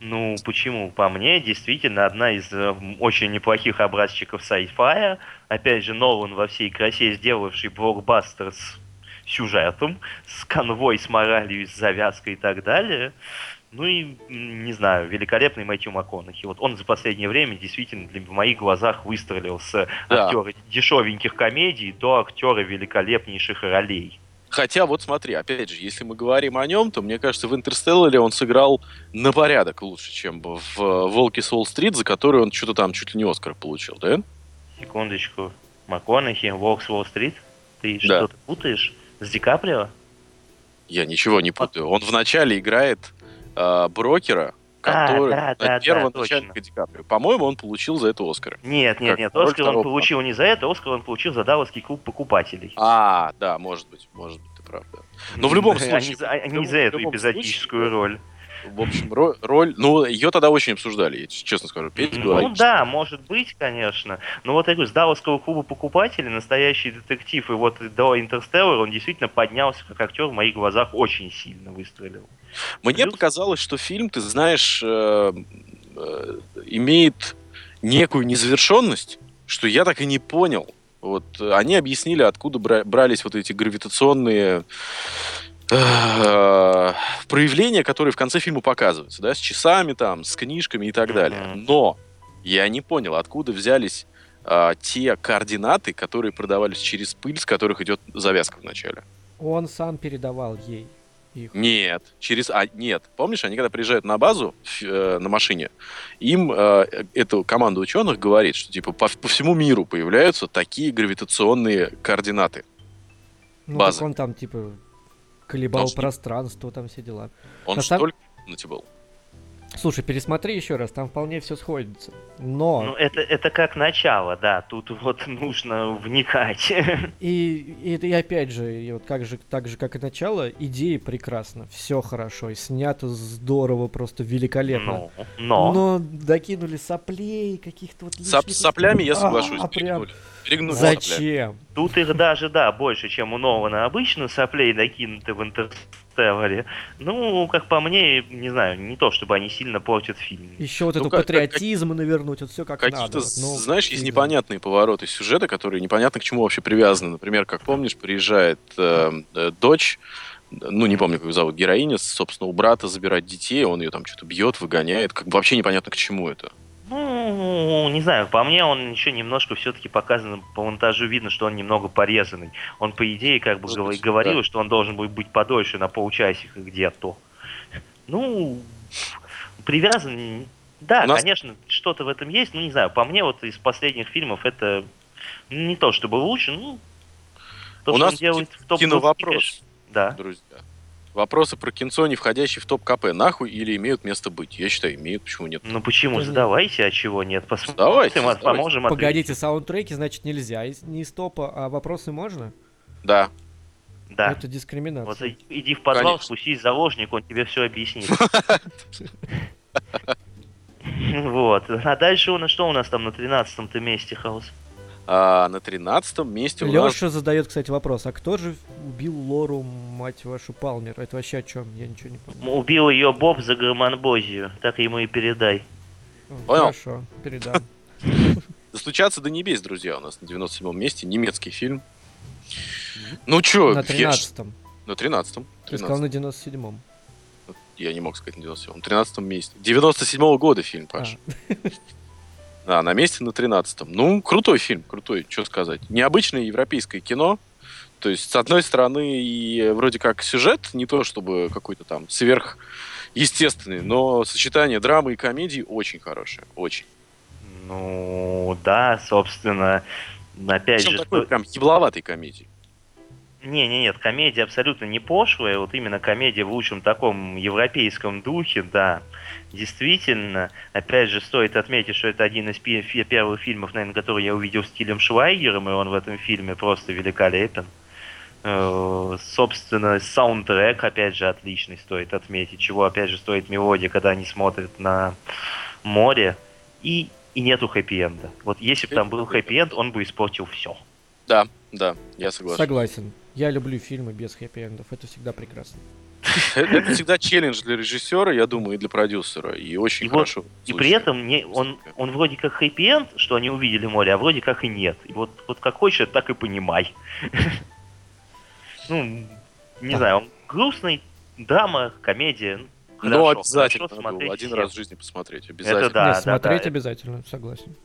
Ну, почему? По мне, действительно, одна из э, очень неплохих образчиков sci-fi. Опять же, Нолан во всей красе сделавший блокбастер с сюжетом, с конвой, с моралью, с завязкой и так далее. Ну и, не знаю, великолепный Мэтью МакКонахи. Вот он за последнее время действительно для, в моих глазах выстрелил с Да. актера дешевеньких комедий до актера великолепнейших ролей. Хотя вот смотри, опять же, если мы говорим о нем, то мне кажется, в «Интерстелларе» он сыграл на порядок лучше, чем в э, «Волке с Уолл-стрит», за который он что-то там чуть ли не Оскар получил, да? Секундочку. МакКонахи, Волкс Уолл-стрит? Ты Да. что-то путаешь? С Ди Каприо? Я ничего не путаю. Он вначале играет э, брокера, А, который да, на да, да, первого точно. начальника Ди Каприо. По-моему, он получил за это Оскар. Нет, нет, Как нет. Оскар он получил не за это, Оскар он получил за Далласский клуб покупателей. А, да, может быть, может быть, ты прав, да. Но в любом *laughs* случае... не за, эту эпизодическую роль. В общем, ро- роль... Ну, ее тогда очень обсуждали, я честно скажу. Петя Ну да, может быть, конечно. Но вот я говорю, с Далласского клуба покупателей настоящий детектив, и вот до Интерстеллара он действительно поднялся как актер в моих глазах очень сильно выстрелил. Мне Плюс- показалось, что фильм, ты знаешь, э, э, имеет некую незавершенность, что я так и не понял. Вот э, они объяснили, откуда бра- брались вот эти гравитационные э, проявления, которые в конце фильма показываются, да, с часами там, с книжками и так далее. Но я не понял, откуда взялись а, те координаты, которые продавались через пыль, с которых идет завязка в начале. Он сам передавал ей их. Нет, через... А, нет. Помнишь, они когда приезжают на базу э, на машине, им э, эта команда ученых говорит, что типа по, по всему миру появляются такие гравитационные координаты. Ну, так он там, типа, колебал Он пространство, там все дела. Он На же сам- только в комнате был. Слушай, пересмотри еще раз, там вполне все сходится. Но Ну, это, это как начало, да. Тут вот нужно вникать. *laughs* и, и, и опять же, и вот как же, так же, как и начало, идея прекрасна, все хорошо, и снято здорово, просто великолепно. Ну, но. Но докинули соплей, каких-то вот Сап- лишних с соплями я А, соглашусь. а, прям перегнули. Зачем? Тут их даже, да, больше, чем у Нолана обычно соплей накинуты в Интерстелларе. Ну, как по мне, не знаю, не то, чтобы они сильно портят фильм. Еще вот Ну, эту как- как- патриотизм навернуть, вот все как надо. Какие-то, вот, ну, знаешь, есть непонятные повороты сюжета, которые непонятно к чему вообще привязаны. Например, как помнишь, приезжает э, э, дочь, ну, не помню, как ее зовут, героиня, собственно, у брата забирать детей, он ее там что-то бьет, выгоняет. Как бы вообще непонятно, к чему это. Ну, не знаю, по мне он еще немножко все-таки показан, по монтажу видно, что он немного порезанный. Он, по идее, как бы гов- быть, говорил, да. что он должен будет быть подольше, на полчасика где-то. Ну, привязан... Да, У нас- конечно, что-то в этом есть. Ну, не знаю, по мне, вот из последних фильмов это не то чтобы лучше, ну... То, У что нас он делает в топ киновопрос. Да. Друзья. Вопросы про кинцо, не входящие в топ КП, нахуй или имеют место быть? Я считаю, имеют, почему нет? Ну почему? Задавайте, а чего нет? Посмотрим, Задавайте, а задавайте. поможем ответить. Погодите, саундтреки, значит, нельзя. Не из топа, а вопросы можно? Да. Да. Это дискриминация. Вот иди в подвал, Конечно. спустись в заложник, он тебе все объяснит. *laughs* Вот. А дальше у нас что у нас там на 13-м-то месте, Хаус? А на 13 месте у нас... Леша задает, кстати, вопрос. А кто же убил Лору, мать вашу, Палмер? Это вообще о чем? Я ничего не понял. Убил ее Боб за гормонбозию. Так ему и передай. Понял. Хорошо, передам. Достучаться до небес, друзья, у нас на 97 месте. Немецкий фильм. Ну чё, На я ж- 13-м. На 13 Ты сказал на 97-м. Я не мог сказать на 97 На 13 месте. 97 года фильм, Паш. Да, на месте на 13 Ну, крутой фильм, крутой, что сказать. Необычное европейское кино. То есть, с одной стороны, и вроде как сюжет, не то чтобы какой-то там сверхъестественный, но сочетание драмы и комедии очень хорошее, очень. Ну, да, собственно, опять Причем же... такой прям ебловатой комедии. Не, не, нет, комедия абсолютно не пошлая, вот именно комедия в лучшем таком европейском духе, да. Действительно, опять же, стоит отметить, что это один из первых фильмов, наверное, который я увидел с Тилем Швайгером, и он в этом фильме просто великолепен. Э, Собственно, саундтрек, опять же, отличный, стоит отметить, чего, опять же, стоит мелодия, когда они смотрят на море, и, и нету хэппи-энда. Вот если бы там был хэппи-энд, он бы испортил все. Да, да, я согласен. Согласен. Я люблю фильмы без хэппи-эндов. Это всегда прекрасно. Это, всегда челлендж для режиссера, я думаю, и для продюсера. И очень И вот- хорошо. И звучит. при этом не, он, он вроде как хэппи-энд, что они увидели море, а вроде как и нет. И вот, вот как хочешь, так и понимай. Ну, не знаю, он грустный, драма, комедия. ну, Но хорошо, обязательно было смотреть один раз в жизни посмотреть. Обязательно. Это да, Не, да, смотреть да, обязательно, согласен.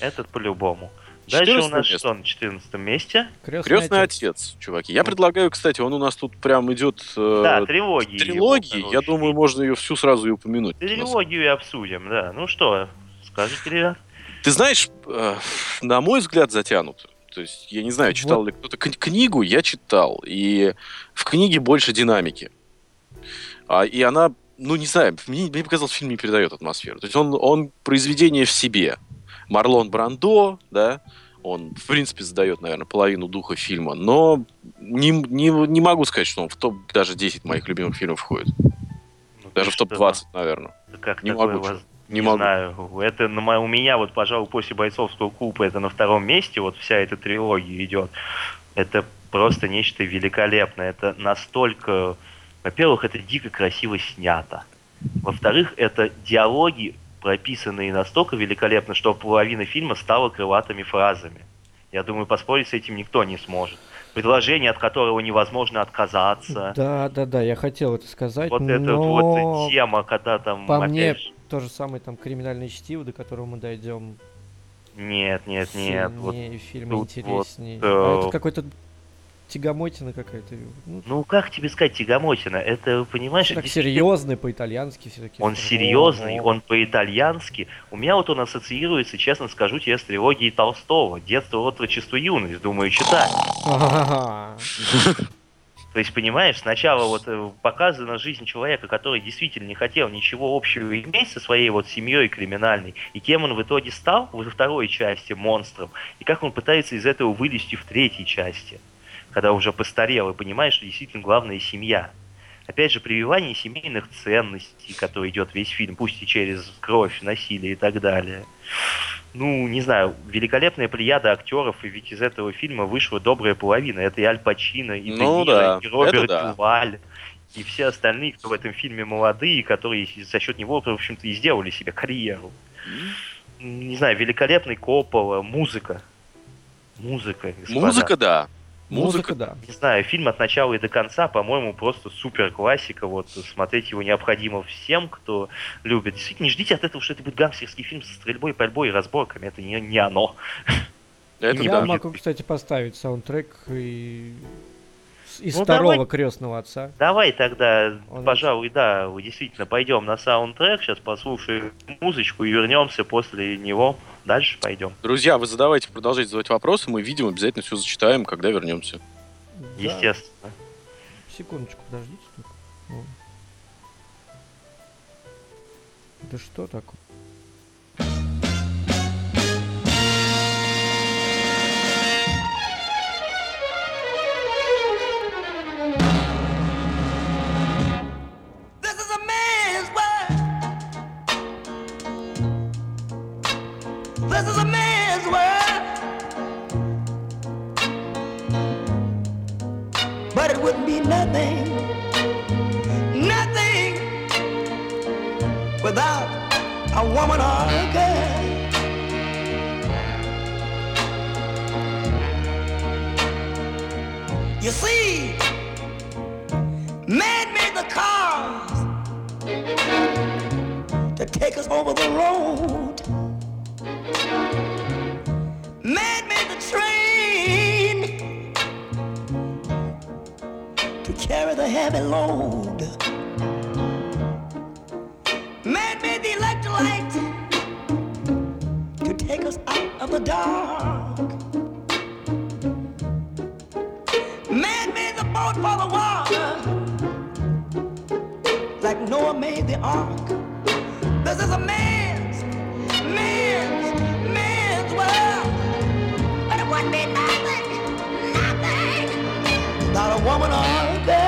Этот по-любому. Дальше у 14 нас место. что на 14 месте? Крестный, Крестный отец, чуваки. Я предлагаю, кстати, он у нас тут прям идет э, Да, трилогии. его, трилогии. Я думаю, можно ее всю сразу и упомянуть. Трилогию и обсудим, да. Ну что, скажите, ребят? Ты знаешь, э, на мой взгляд, затянуто. То есть, я не знаю, читал ли кто-то кни- книгу, я читал. И в книге больше динамики. А, и она, ну, не знаю, мне, мне показалось, фильм не передает атмосферу. То есть он, он произведение в себе. Марлон Брандо, да, он, в принципе, задает, наверное, половину духа фильма, но не, не, не могу сказать, что он в топ даже 10 моих любимых фильмов входит. Ну, Даже в топ-20, что, наверное. да Как Не могу, воз- Не, Не, могу. знаю, это на у меня вот, пожалуй, после бойцовского клуба это на втором месте, вот вся эта трилогия идет. Это просто нечто великолепное. Это настолько, во-первых, это дико красиво снято. Во-вторых, это диалоги, прописанные настолько великолепно, что половина фильма стала крылатыми фразами. Я думаю, поспорить с этим никто не сможет. Предложение, от которого невозможно отказаться. Да, да, да, я хотел это сказать, Вот но эта вот тема, когда там по опять мне то же самое там криминальное чтиво, до которого мы дойдем. Нет, нет, нет. Вот, фильм тут вот, интереснее. э, А это какой-то тягомотина какая-то. Ну, ну как тебе сказать, Тягомотина? Это, понимаешь, так действительно, серьезный по-итальянски все-таки. Он серьезный, он по-итальянски. У меня вот он ассоциируется, честно скажу тебе, с трилогией Толстого. Детство, отрочество, юность. Думаю, читай. То есть, понимаешь, сначала вот э, показана жизнь человека, который действительно не хотел ничего общего иметь со своей вот семьей криминальной, и кем он в итоге стал во второй части монстром, и как он пытается из этого вылезти в третьей части, когда уже постарел, и понимаешь, что действительно главная семья. Опять же, прививание семейных ценностей, который идет весь фильм, пусть и через кровь, насилие и так далее. Ну, не знаю, великолепная плеяда актеров, и ведь из этого фильма вышла добрая половина. Это и Аль Пачино, и Ну Де Ниро, да, и Роберт это да. Дюваль, и все остальные, кто в этом фильме молодые, которые за счет него, в общем-то, и сделали себе карьеру. Не знаю, великолепный Коппола, музыка. Музыка, господа. Музыка, да. Музыка, Музыка, да. Не знаю, фильм от начала и до конца, по-моему, просто супер классика. Вот смотреть его необходимо всем, кто любит. Действительно, не ждите от этого, что это будет гангстерский фильм со стрельбой, пальбой и разборками. Это не, не оно. это Я да. могу, кстати, поставить саундтрек и Из Ну, второго давай. крестного отца. Давай тогда, Он- пожалуй, да, действительно пойдем на саундтрек, сейчас послушаем музычку и вернемся после него. Дальше пойдем. Друзья, вы задавайте, продолжайте задавать вопросы, мы видим, обязательно все зачитаем, когда вернемся. Да. Естественно. Секундочку, подождите только. О. Да что такое? This is a man's world. But it wouldn't be nothing, nothing without a woman or a girl. You see, man made the cars to take us over the road. Heavy load. Made the electric light to take us out of the dark. Made the boat for the water like Noah made the ark. This is a man's, man's, man's world. But it wouldn't be nothing, nothing without a woman a girl.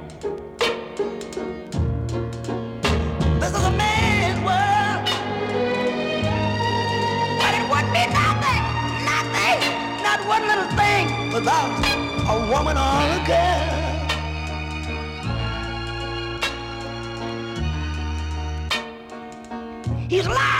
Without a woman or a girl. He's lost